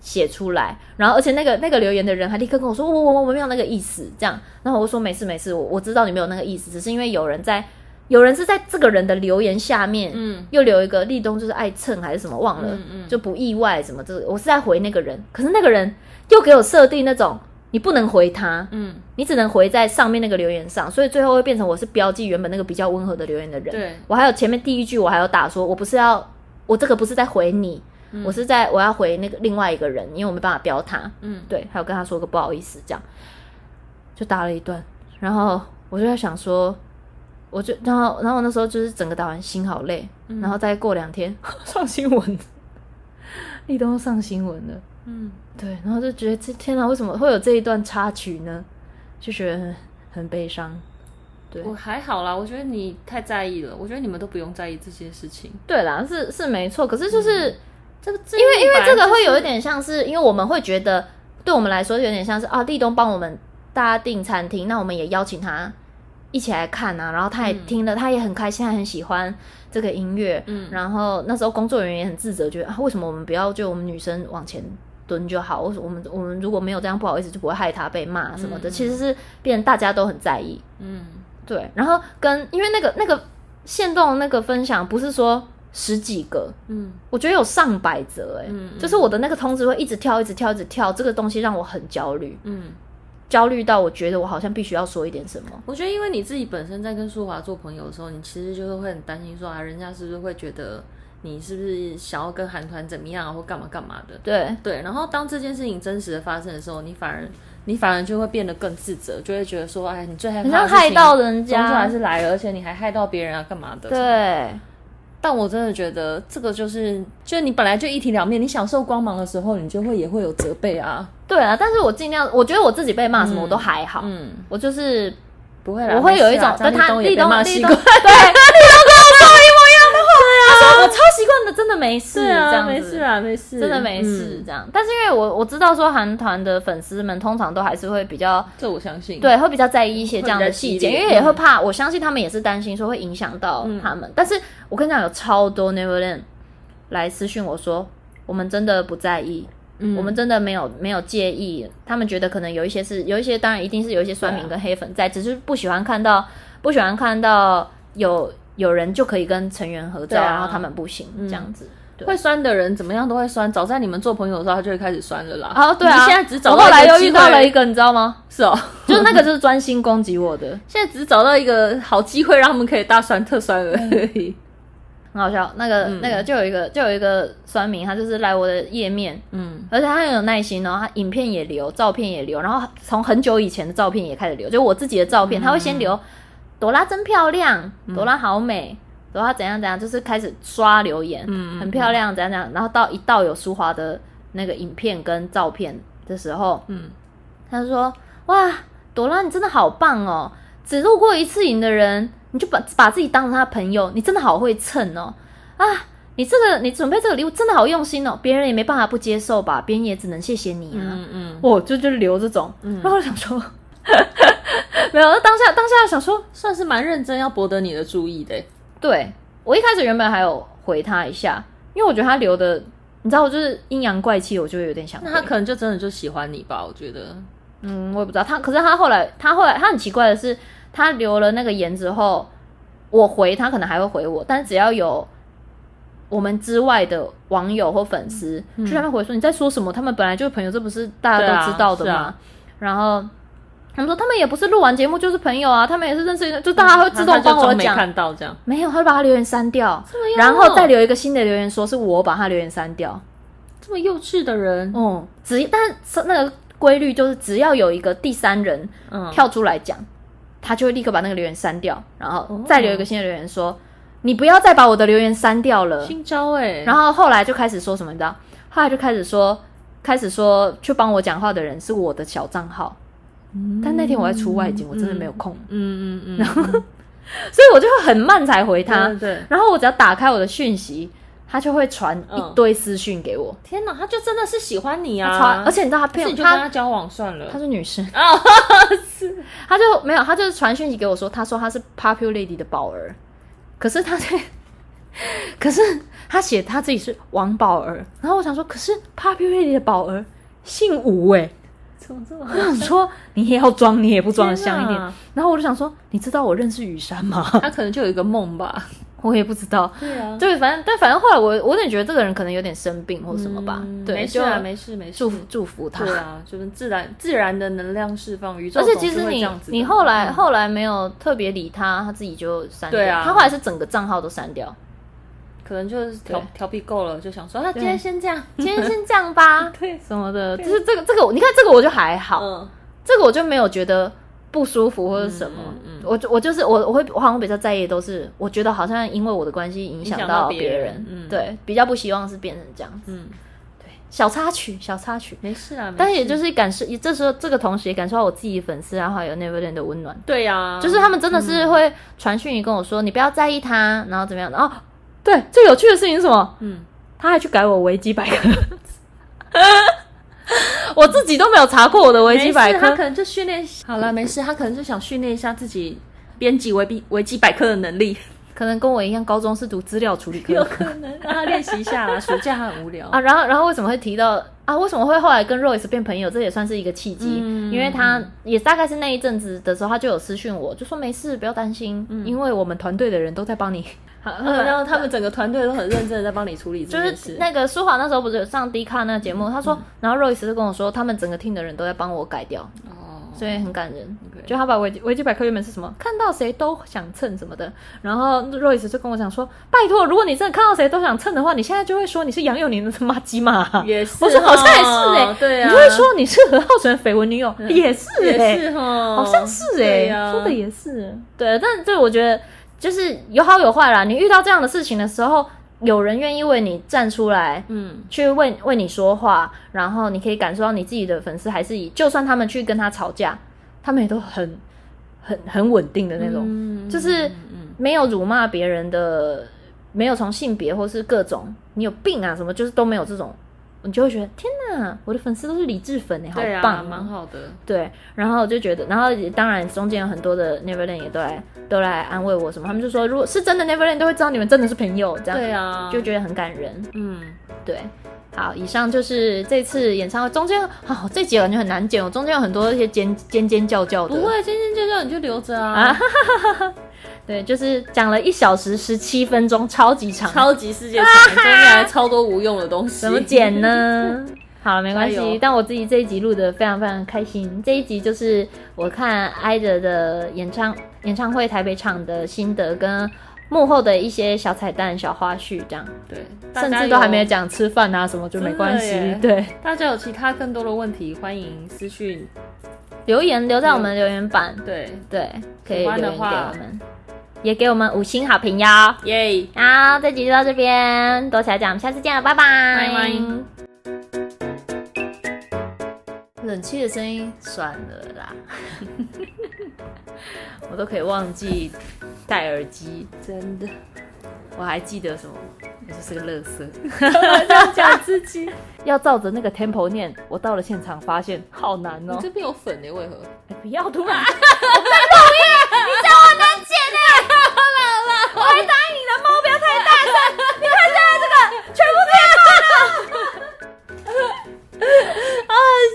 写出来。然后而且那个那个留言的人还立刻跟我说，我我我没有那个意思，这样。然后我说没事没事，我我知道你没有那个意思，只是因为有人在。有人是在这个人的留言下面，嗯，又留一个立冬就是爱蹭还是什么忘了，嗯嗯，就不意外什么这个，我是在回那个人，可是那个人又给我设定那种你不能回他，嗯，你只能回在上面那个留言上，所以最后会变成我是标记原本那个比较温和的留言的人，对，我还有前面第一句我还有打说，我不是要我这个不是在回你，嗯，我是在我要回那个另外一个人，因为我没办法标他，嗯，对，还有跟他说个不好意思这样，就打了一段，然后我就在想说。我就然后然后那时候就是整个打完心好累，嗯、然后再过两天 *laughs* 上新闻，立冬上新闻了，嗯，对，然后就觉得这天哪，为什么会有这一段插曲呢？就觉得很很悲伤。对，我还好啦，我觉得你太在意了，我觉得你们都不用在意这些事情。对啦，是是没错，可是就是、嗯、这个，因为因为这个会有一点像是，因为我们会觉得，对我们来说有点像是啊，立东帮我们大家订餐厅，那我们也邀请他。一起来看啊，然后他也听了，嗯、他也很开心，他很喜欢这个音乐。嗯，然后那时候工作人员也很自责，觉得啊，为什么我们不要就我们女生往前蹲就好？我我们我们如果没有这样，不好意思，就不会害他被骂什么的。嗯、其实是变成大家都很在意。嗯，对。然后跟因为那个那个限动那个分享，不是说十几个，嗯，我觉得有上百则，哎，嗯，就是我的那个通知会一直跳，一直跳，一直跳，这个东西让我很焦虑。嗯。焦虑到我觉得我好像必须要说一点什么。我觉得因为你自己本身在跟舒华做朋友的时候，你其实就是会很担心说啊，人家是不是会觉得你是不是想要跟韩团怎么样啊，或干嘛干嘛的。对对。然后当这件事情真实的发生的时候，你反而你反而就会变得更自责，就会觉得说，哎，你最害怕的害到人家，还是来了，而且你还害到别人啊，干嘛的？对。但我真的觉得这个就是，就你本来就一体两面，你享受光芒的时候，你就会也会有责备啊。对啊，但是我尽量，我觉得我自己被骂什么我都还好，嗯，我就是不会，我会有一种跟他立冬立冬，对，立冬 *laughs* 跟我说一模一样的话，对啊，我超习惯的，真的没事，这样没事啊，没事，真的没事，这样。但是因为我我知道说韩团的粉丝们通常都还是会比较，这我相信，对，会比较在意一些这样的细节，因为也会怕，我相信他们也是担心说会影响到他们。但是我跟你讲，有超多 Neverland 来私讯我说，我们真的不在意。嗯，我们真的没有没有介意，他们觉得可能有一些是有一些，当然一定是有一些酸民跟黑粉在，啊、只是不喜欢看到不喜欢看到有有人就可以跟成员合照，啊、然后他们不行、嗯、这样子。会酸的人怎么样都会酸，早在你们做朋友的时候，他就会开始酸了啦。啊，对啊，现在只找到后来又遇到了一个，你知道吗？是哦，*laughs* 就是那个就是专心攻击我的，*laughs* 现在只找到一个好机会，让他们可以大酸特酸而已。嗯。很好笑，那个、嗯、那个就有一个就有一个酸民，他就是来我的页面，嗯，而且他很有耐心哦，他影片也留，照片也留，然后从很久以前的照片也开始留，就我自己的照片，嗯、他会先留朵拉真漂亮，朵拉好美，朵拉怎样怎样，就是开始刷留言，嗯，很漂亮怎样怎样，然后到一到有舒华的那个影片跟照片的时候，嗯，他就说哇，朵拉你真的好棒哦，只录过一次影的人。你就把把自己当成他的朋友，你真的好会蹭哦！啊，你这个你准备这个礼物真的好用心哦，别人也没办法不接受吧？别人也只能谢谢你啊！嗯嗯，我、就就留这种，嗯、然后我想说，*laughs* 没有，那当下当下想说，算是蛮认真要博得你的注意的。对，我一开始原本还有回他一下，因为我觉得他留的，你知道，我就是阴阳怪气，我就有点想，那他可能就真的就喜欢你吧？我觉得，嗯，我也不知道他，可是他后来，他后来他很奇怪的是。他留了那个言之后，我回他可能还会回我，但只要有我们之外的网友或粉丝，就在那边回说你在说什么？他们本来就是朋友，这不是大家都知道的吗？然后他们说他们也不是录完节目就是朋友啊，他们也是认识，就大家会自动帮我讲。看到这样没有，他会把他留言删掉，然后再留一个新的留言，说是我把他留言删掉。这么幼稚的人，嗯，只但是那个规律就是只要有一个第三人跳出来讲，他就会立刻把那个留言删掉，然后再留一个新的留言说。你不要再把我的留言删掉了，新招哎、欸！然后后来就开始说什么，你知道？后来就开始说，开始说去帮我讲话的人是我的小账号，嗯、但那天我在出外景，嗯、我真的没有空。嗯嗯嗯，然后 *laughs* 所以我就会很慢才回他。对，对，然后我只要打开我的讯息，他就会传一堆私讯给我。天哪，他就真的是喜欢你啊！而且你知道他骗我，就跟他交往算了。他是女生啊，*laughs* 是，他就没有，他就是传讯息给我说，他说他是 Popular Lady 的宝儿。可是他在，*laughs* 可是他写他自己是王宝儿，然后我想说，可是 Popular 的宝儿姓吴哎，怎么这么？我想说你也要装，你也不装的像一点。然后我就想说，你知道我认识雨山吗？*laughs* 他可能就有一个梦吧，*laughs* 我也不知道。对啊，对，反正但反正后来我我有点觉得这个人可能有点生病或什么吧。嗯、对，没事啊，没事没事，祝福祝福他。对啊，就是自然自然的能量释放，宇宙。而且其实你你后来、嗯、后来没有特别理他，他自己就删掉。对啊，他后来是整个账号都删掉。可能就是调调皮够了，就想说，那今天先这样，*laughs* 今天先这样吧，*laughs* 对，什么的，就是这个这个，你看这个我就还好，这个我就没有觉得不舒服或者什么，我我就是我我会我好像比较在意的都是，我觉得好像因为我的关系影响到别人，对，比较不希望是变成这样子，嗯，对，小插曲小插曲，没事啊，但是也就是感受，这时候这个同时也感受到我自己粉丝啊，还有 Neverland 的温暖，对呀，就是他们真的是会传讯息跟我说，你不要在意他，然后怎么样，然后。对，最有趣的事情是什么？嗯，他还去改我维基百科，*laughs* 我自己都没有查过我的维基百科，他可能就训练好了，没事，他可能就想训练一下自己编辑维基维基百科的能力，可能跟我一样，高中是读资料处理科，*laughs* 有可能让他练习一下啦。暑假他很无聊啊，然后然后为什么会提到啊？为什么会后来跟 Royce 变朋友？这也算是一个契机，嗯、因为他也大概是那一阵子的时候，他就有私讯我，就说没事，不要担心，嗯、因为我们团队的人都在帮你。*laughs* 然后他们整个团队都很认真的在帮你处理这件事。就是那个舒华那时候不是有上 D 卡那个节目，他说，然后 Royce 就跟我说，他们整个 team 的人都在帮我改掉，哦，所以很感人。就他把维基维基百科原本是什么，看到谁都想蹭什么的，然后 Royce 就跟我讲说，拜托，如果你真的看到谁都想蹭的话，你现在就会说你是杨祐宁的妈鸡嘛？也是，我说好像也是哎，对啊，你就会说你是何浩晨的绯闻女友，也是哎，好像是哎，说的也是，对，但对我觉得。就是有好有坏啦。你遇到这样的事情的时候，有人愿意为你站出来，嗯，去为为你说话，然后你可以感受到你自己的粉丝还是以，就算他们去跟他吵架，他们也都很很很稳定的那种，嗯、就是没有辱骂别人的，没有从性别或是各种你有病啊什么，就是都没有这种。你就会觉得天哪，我的粉丝都是理智粉哎，好棒，蛮好的。对，然后我就觉得，然后当然中间有很多的 Neverland 也都来都来安慰我什么，他们就说如果是真的 Neverland 都会知道你们真的是朋友，这样对啊，就觉得很感人。嗯，对。好，以上就是这次演唱会中间，好这集感觉很难剪，我中间有很多一些尖尖尖叫叫的，不会尖尖叫叫你就留着啊。啊 *laughs* 对，就是讲了一小时十七分钟，超级长，超级世界长，中间还超多无用的东西，*laughs* 怎么剪呢？*laughs* 好，没关系，油但我自己这一集录得非常非常开心。这一集就是我看 IDOL 的演唱演唱会台北场的心得，跟幕后的一些小彩蛋、小花絮，这样。对，甚至都还没有讲吃饭啊什么，就没关系。对，大家有其他更多的问题，欢迎私讯留言，留在我们留言板。对对，可以留言给我们。也给我们五星好评哟！耶！好，这集就到这边，多起来讲，我们下次见了，拜拜！拜拜！冷气的声音算了啦，*laughs* 我都可以忘记戴耳机，真的。我还记得什么？我就是个乐色，*laughs* 要讲自己，*laughs* 要照着那个 tempo 念。我到了现场，发现好难哦。你这边有粉呢？为何？不要突然！我不同意，你叫我难剪呢？好了好了，我还答应你的猫不要太大声。你看现在这个全部变了，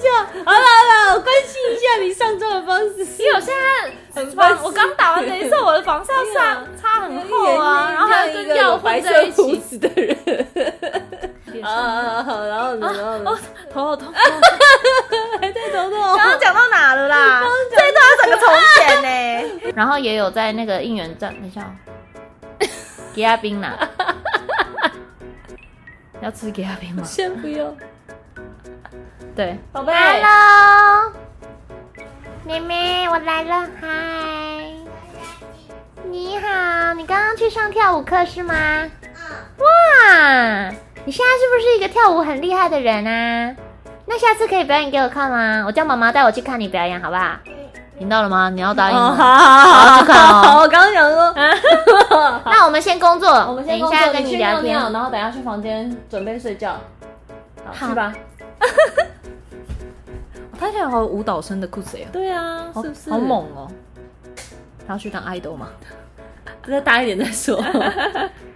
笑。好了好了，我关心一下你上妆的方式。因为我现在很棒，我刚打完雷射，我的防晒要差差很厚啊，然后还有跟药混在一起的人。啊，好，然后然后哦，头好痛，还在头痛。刚刚讲到哪了啦？这一段要整个重剪呢。*laughs* 然后也有在那个应援站，等一下，*laughs* 给阿冰拿。*laughs* 要吃给阿冰吗？先不要。对，宝贝，Hello，妹妹，我来了，嗨，你好，你刚刚去上跳舞课是吗？哇，你现在是不是一个跳舞很厉害的人啊？那下次可以表演给我看吗？我叫妈妈带我去看你表演，好不好？听到了吗？你要答应吗？好好好，去看哦。我刚刚想说，那我们先工作，我们先等一下跟你聊天，然后等下去房间准备睡觉。好，去吧。他现在好有舞蹈生的裤子呀！对啊，是不是？好猛哦！他要去当爱豆吗？*laughs* 再大一点再说。*laughs*